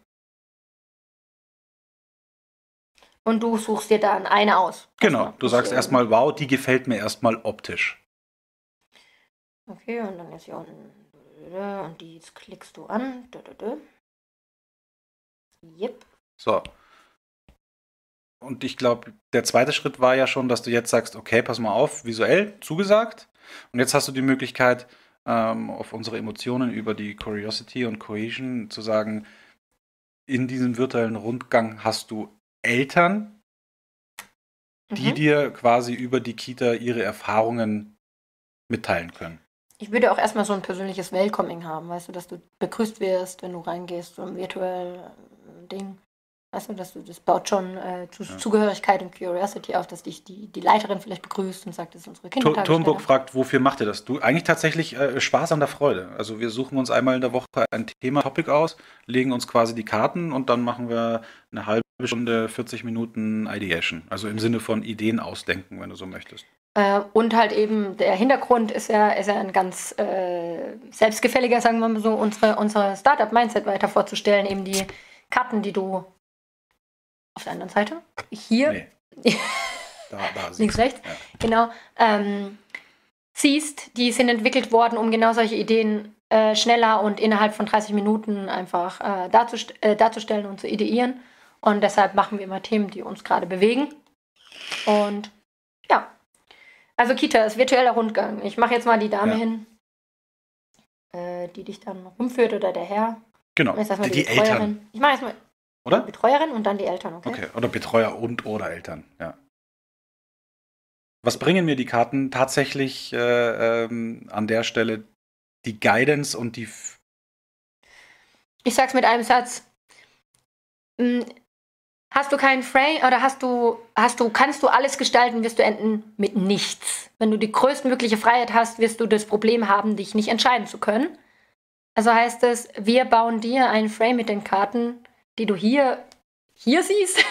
B: Und du suchst dir dann eine aus.
A: Genau. Du sagst erstmal, wow, die gefällt mir erstmal optisch.
B: Okay, und dann ist hier unten. Und die jetzt klickst du an. Yep.
A: So. Und ich glaube, der zweite Schritt war ja schon, dass du jetzt sagst, okay, pass mal auf, visuell zugesagt. Und jetzt hast du die Möglichkeit, ähm, auf unsere Emotionen über die Curiosity und Cohesion zu sagen, in diesem virtuellen Rundgang hast du Eltern, die
B: Mhm.
A: dir quasi über die Kita ihre Erfahrungen mitteilen können.
B: Ich würde auch erstmal so ein persönliches Welcoming haben, weißt du, dass du begrüßt wirst, wenn du reingehst, so ein virtuell äh, Ding. Du, dass du, das baut schon äh, zu,
A: Ja.
B: Zugehörigkeit und Curiosity auf, dass dich die, die Leiterin vielleicht begrüßt und sagt, das ist unsere Kindertagesstätte.
A: Turmburg fragt, wofür macht ihr das? Du eigentlich tatsächlich äh, Spaß an der Freude. Also wir suchen uns einmal in der Woche ein Thema, Topic aus, legen uns quasi die Karten und dann machen wir eine halbe Stunde, 40 Minuten Ideation. Also im Sinne von Ideen ausdenken, wenn du so möchtest.
B: Äh, und halt eben, der Hintergrund ist ja, ist ja ein ganz äh, selbstgefälliger, sagen wir mal so, unsere, unsere Startup-Mindset weiter vorzustellen. Eben die Karten, die du auf der anderen Seite, hier,
A: Nee. (laughs) Da, da
B: links, rechts,
A: Ja.
B: genau, ähm, siehst, die sind entwickelt worden, um genau solche Ideen äh, schneller und innerhalb von 30 Minuten einfach äh, darzust äh, darzustellen und zu ideieren. Und deshalb machen wir immer Themen, die uns gerade bewegen. Und ja. Also Kita ist virtueller Rundgang. Ich mache jetzt mal die Dame
A: Ja.
B: hin, äh, die dich dann rumführt oder der Herr.
A: Genau.
B: Jetzt
A: Die,
B: die,
A: Eltern.
B: Ich mache erstmal die
A: oder?
B: Betreuerin und dann die Eltern, okay?
A: Okay. Oder Betreuer und oder Eltern, ja. Was bringen mir die Karten tatsächlich äh, ähm, an der Stelle? Die Guidance und die F-
B: Ich sag's mit einem Satz. Hm, Hast du keinen Frame oder hast du, hast du, kannst du alles gestalten, wirst du enden mit nichts. Wenn du die größtmögliche Freiheit hast, wirst du das Problem haben, dich nicht entscheiden zu können. Also heißt es, wir bauen dir ein Frame mit den Karten, die du hier, hier siehst.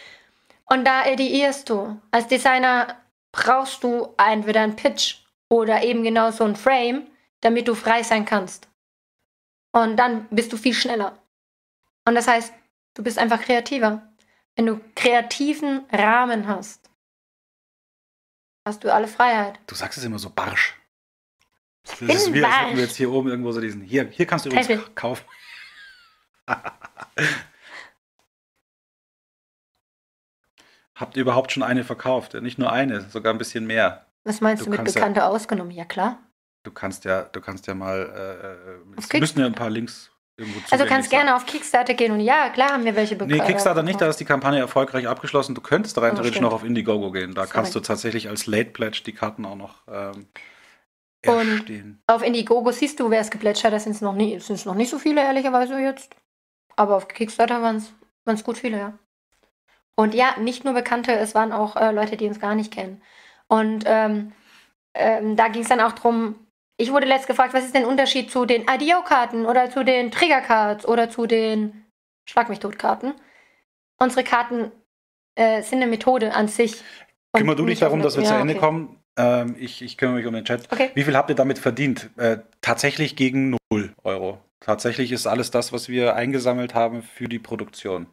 B: (laughs) Und da ideierst du. Als Designer brauchst du entweder einen Pitch oder eben genau so ein Frame, damit du frei sein kannst. Und dann bist du viel schneller. Und das heißt, du bist einfach kreativer. Wenn du kreativen Rahmen hast, hast du alle Freiheit.
A: Du sagst es immer so barsch. Das ist wie, als hätten wir jetzt hier oben irgendwo so diesen. Hier, hier kannst du übrigens kaufen. Habt ihr überhaupt schon eine verkauft? Nicht nur eine, sogar ein bisschen mehr.
B: Was meinst
A: Du
B: du, mit
A: kannst ja-
B: Bekannte ausgenommen? Ja, klar.
A: Du kannst ja, du kannst ja mal. Äh,
B: Auf
A: es müssen ja ein paar Links irgendwo
B: Also du kannst gerne auf Kickstarter gehen und ja, klar haben wir welche
A: Nee,
B: bekommen.
A: Kickstarter nicht, da ist die Kampagne erfolgreich abgeschlossen. Du könntest rein
B: Oh,
A: theoretisch
B: stimmt.
A: noch auf Indiegogo gehen. Da
B: du
A: kannst du tatsächlich als Late Pledge die Karten auch noch ähm,
B: Und-. Auf Indiegogo siehst du, wer es geplätscht hat. Das sind noch, nie, noch nicht so viele, ehrlicherweise jetzt. Aber auf Kickstarter waren es gut viele, ja. Und ja, nicht nur Bekannte, es waren auch äh, Leute, die uns gar nicht kennen. Und ähm, ähm, da ging es dann auch darum, ich wurde letzt gefragt, was ist denn der Unterschied zu den IDO-Karten oder zu den Trigger-Cards oder zu den Schlag mich tot-Karten? Unsere Karten äh, sind eine Methode an sich.
A: Kümmer du dich darum, dass wir ja, zu Ende okay. kommen? Ähm, ich, ich, kümmere mich um den Chat. Okay. Wie viel habt ihr damit verdient? Äh, tatsächlich gegen 0 Euro. Tatsächlich ist alles das, was wir eingesammelt haben für die Produktion.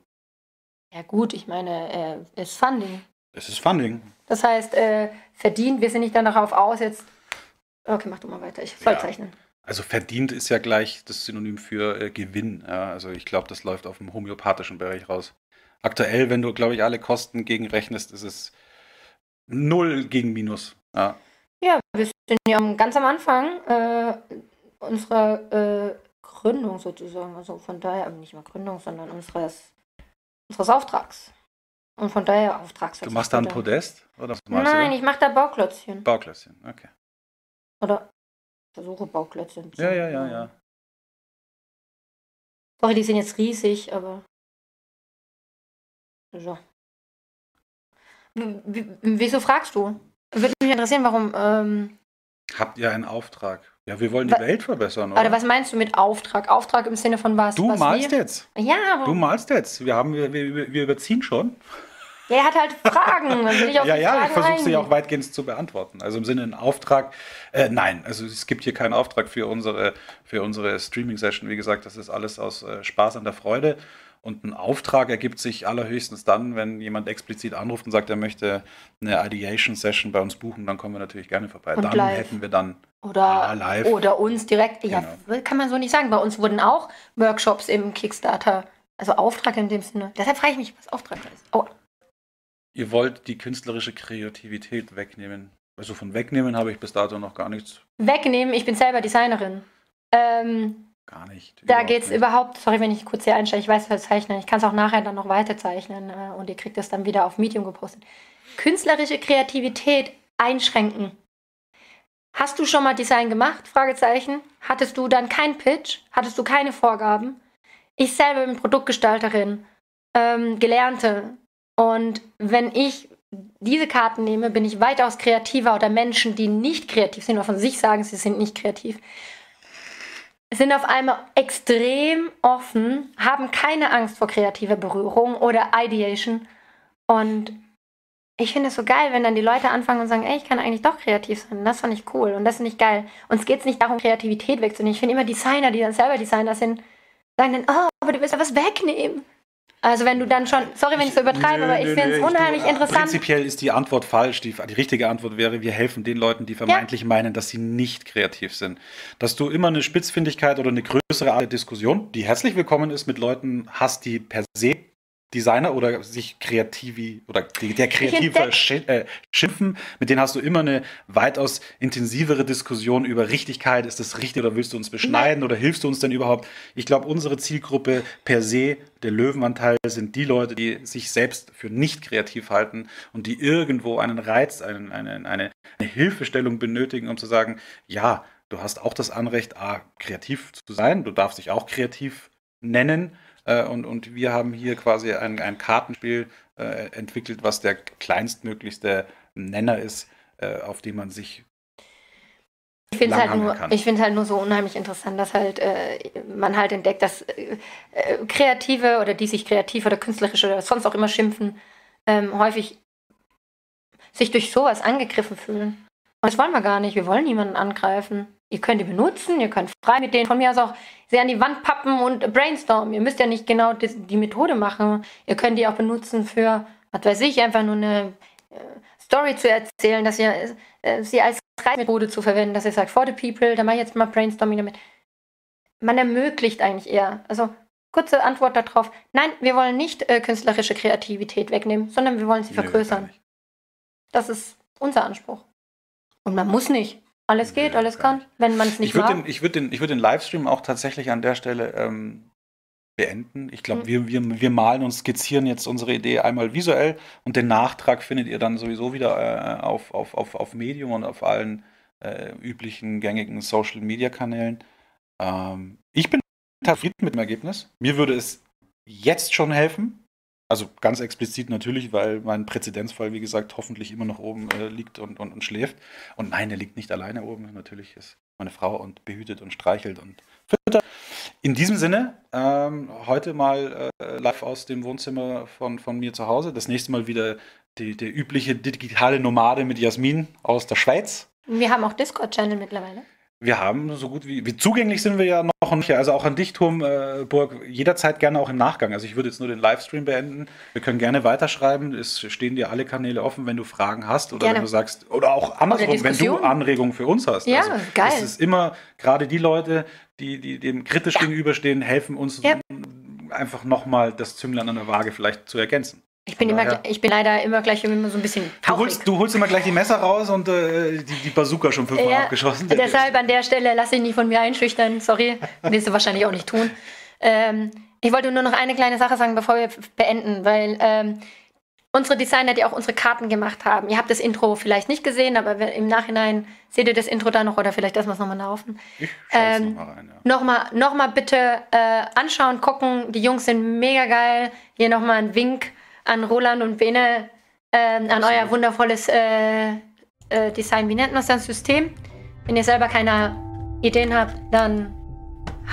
B: Ja gut, ich meine, äh, es ist Funding.
A: Es ist Funding.
B: Das heißt, äh, verdient, wir sind nicht dann darauf aus, jetzt. Okay, mach du mal weiter, ich soll ja. zeichnen.
A: Also verdient ist ja gleich das Synonym für äh, Gewinn. Ja, also ich glaube, das läuft auf dem homöopathischen Bereich raus. Aktuell, wenn du, glaube ich, alle Kosten gegenrechnest, ist es null gegen Minus. Ja,
B: ja wir sind ja ganz am Anfang äh, unserer äh, Gründung sozusagen. Also von daher, nicht mal Gründung, sondern unseres, unseres Auftrags. Und von daher Auftrags.
A: Du machst da ein Podest?
B: Oder Nein, ich mache da Bauklötzchen.
A: Bauklötzchen, okay.
B: Oder versuche Bauklötzchen
A: zu Ja, ja, ja, ja.
B: Sorry, die sind jetzt riesig, aber. So. wieso fragst du? Würde mich interessieren, warum. Ähm,
A: Habt ihr einen Auftrag? Ja, wir wollen die Welt verbessern,
B: oder? Oder was meinst du mit Auftrag? Auftrag im Sinne von was?
A: Du
B: was
A: malst wir? jetzt.
B: Ja,
A: aber. Du malst jetzt. Wir, haben, wir, wir, wir überziehen schon.
B: Ja, er hat halt Fragen. (laughs)
A: Ja, ja, Fragen ich versuche sie auch weitgehend zu beantworten. Also im Sinne ein Auftrag. Äh, nein, also es gibt hier keinen Auftrag für unsere, für unsere Streaming-Session. Wie gesagt, das ist alles aus äh, Spaß an der Freude. Und ein Auftrag ergibt sich allerhöchstens dann, wenn jemand explizit anruft und sagt, er möchte eine Ideation-Session bei uns buchen, dann kommen wir natürlich gerne vorbei. Und dann live. hätten wir dann
B: oder, live. oder uns direkt. Ja, genau. kann man so nicht sagen. Bei uns wurden auch Workshops im Kickstarter, also Auftrag in dem Sinne. Deshalb frage ich mich, was Auftrag ist. Oh.
A: Ihr wollt die künstlerische Kreativität wegnehmen. Also von wegnehmen habe ich bis dato noch gar nichts.
B: Wegnehmen, ich bin selber Designerin. Ähm,
A: Gar nicht.
B: Da geht es überhaupt, sorry, wenn ich kurz hier einsteige, ich weiß, was zeichnen. Ich kann es auch nachher dann noch weiter zeichnen äh, und ihr kriegt es dann wieder auf Medium gepostet. Künstlerische Kreativität einschränken. Hast du schon mal Design gemacht? Fragezeichen. Hattest du dann keinen Pitch? Hattest du keine Vorgaben? Ich selber bin Produktgestalterin, ähm, Gelernte. Und wenn ich diese Karten nehme, bin ich weitaus kreativer oder Menschen, die nicht kreativ sind oder von sich sagen, sie sind nicht kreativ sind auf einmal extrem offen, haben keine Angst vor kreativer Berührung oder Ideation. Und ich finde es so geil, wenn dann die Leute anfangen und sagen, ey, ich kann eigentlich doch kreativ sein. Das fand ich cool und das finde ich geil. Uns geht es nicht darum, Kreativität wegzunehmen. Ich finde immer Designer, die dann selber Designer sind, sagen dann, oh, aber du willst ja was wegnehmen. Also wenn du dann schon, sorry, wenn ich so übertreibe, nö, aber ich finde es unheimlich du, interessant.
A: Prinzipiell ist die Antwort falsch. Die, die, richtige Antwort wäre, wir helfen den Leuten, die vermeintlich ja. meinen, dass sie nicht kreativ sind. Dass du immer eine Spitzfindigkeit oder eine größere Art der Diskussion, die herzlich willkommen ist, mit Leuten hast, die per se Designer oder sich kreativi oder der kreative äh, schimpfen, mit denen hast du immer eine weitaus intensivere Diskussion über Richtigkeit. Ist das richtig oder willst du uns beschneiden Nein. oder hilfst du uns denn überhaupt? Ich glaube, unsere Zielgruppe per se, der Löwenanteil, sind die Leute, die sich selbst für nicht kreativ halten und die irgendwo einen Reiz, einen, einen, eine, eine Hilfestellung benötigen, um zu sagen, ja, du hast auch das Anrecht, A, kreativ zu sein, du darfst dich auch kreativ nennen und, und wir haben hier quasi ein, ein Kartenspiel äh, entwickelt, was der kleinstmöglichste Nenner ist, äh, auf den man sich
B: ich finde es halt, nur, halt nur so unheimlich interessant, dass halt äh, man halt entdeckt, dass äh, äh, Kreative oder die sich kreativ oder künstlerisch oder sonst auch immer schimpfen, ähm, häufig sich durch sowas angegriffen fühlen. Und das wollen wir gar nicht. Wir wollen niemanden angreifen. Ihr könnt die benutzen, ihr könnt frei mit denen von mir aus auch sehr an die Wand pappen und brainstormen. Ihr müsst ja nicht genau die, die Methode machen. Ihr könnt die auch benutzen für, was weiß ich, einfach nur eine äh, Story zu erzählen, dass ihr äh, sie als Methode zu verwenden, dass ihr sagt, for the people, da mache ich jetzt mal Brainstorming damit. Man ermöglicht eigentlich eher. Also kurze Antwort darauf. Nein, wir wollen nicht äh, künstlerische Kreativität wegnehmen, sondern wir wollen sie vergrößern. Das ist unser Anspruch. Und man muss nicht. Alles geht, alles kann, wenn man es nicht
A: ich mag. Den, ich würde den, würd den Livestream auch tatsächlich an der Stelle ähm, beenden. Ich glaube, mhm. wir, wir, wir malen und skizzieren jetzt unsere Idee einmal visuell und den Nachtrag findet ihr dann sowieso wieder äh, auf, auf, auf, auf Medium und auf allen äh, üblichen gängigen Social-Media-Kanälen. Ähm, ich bin zufrieden mit dem Ergebnis. Mir würde es jetzt schon helfen, Also ganz explizit natürlich, weil mein Präzedenzfall, wie gesagt, hoffentlich immer noch oben äh, liegt und, und, und schläft. Und nein, er liegt nicht alleine oben. Natürlich ist meine Frau und behütet und streichelt und füttert. In diesem Sinne, ähm, heute mal äh, live aus dem Wohnzimmer von, von mir zu Hause. Das nächste Mal wieder die, der übliche digitale Nomade mit Jasmin aus der Schweiz.
B: Wir haben auch Discord-Channel mittlerweile
A: wir haben so gut wie, wie zugänglich sind wir ja noch nicht. Also auch an dich, Turmburg, äh, jederzeit gerne auch im Nachgang. Also ich würde jetzt nur den Livestream beenden. Wir können gerne weiterschreiben. Es stehen dir alle Kanäle offen, wenn du Fragen hast oder gerne. wenn du sagst, oder auch andersrum, wenn du Anregungen für uns hast.
B: Ja, also, geil.
A: Es ist immer gerade die Leute, die, die dem kritisch ja. gegenüberstehen, helfen uns ja. einfach nochmal das Zünglein an der Waage vielleicht zu ergänzen.
B: Ich bin, immer, ich bin leider immer gleich immer so ein bisschen
A: du holst, du holst, immer gleich die Messer raus und äh, die, die, Bazooka schon fünfmal ja, abgeschossen.
B: Deshalb an der Stelle lasse ich nicht von mir einschüchtern. Sorry, wirst du wahrscheinlich auch nicht tun. Ähm, ich wollte nur noch eine kleine Sache sagen, bevor wir beenden, weil ähm, unsere Designer, die auch unsere Karten gemacht haben, ihr habt das Intro vielleicht nicht gesehen, aber im Nachhinein seht ihr das Intro da noch oder vielleicht lassen wir es nochmal laufen. Ich ähm, nochmal rein, ja. Nochmal noch mal bitte äh, anschauen, gucken. Die Jungs sind mega geil. Hier nochmal ein Wink an Roland und Bene, äh, an euer wundervolles äh, äh, Design. Wie nennt man das System? Wenn ihr selber keine Ideen habt, dann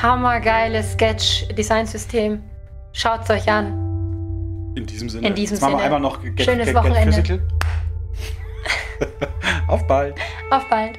B: hammergeiles Sketch-Design-System. Schaut es euch an.
A: In diesem Sinne.
B: In diesem Sinne.
A: einmal noch
B: Schönes Wochenende. (laughs)
A: Auf bald.
B: Auf bald.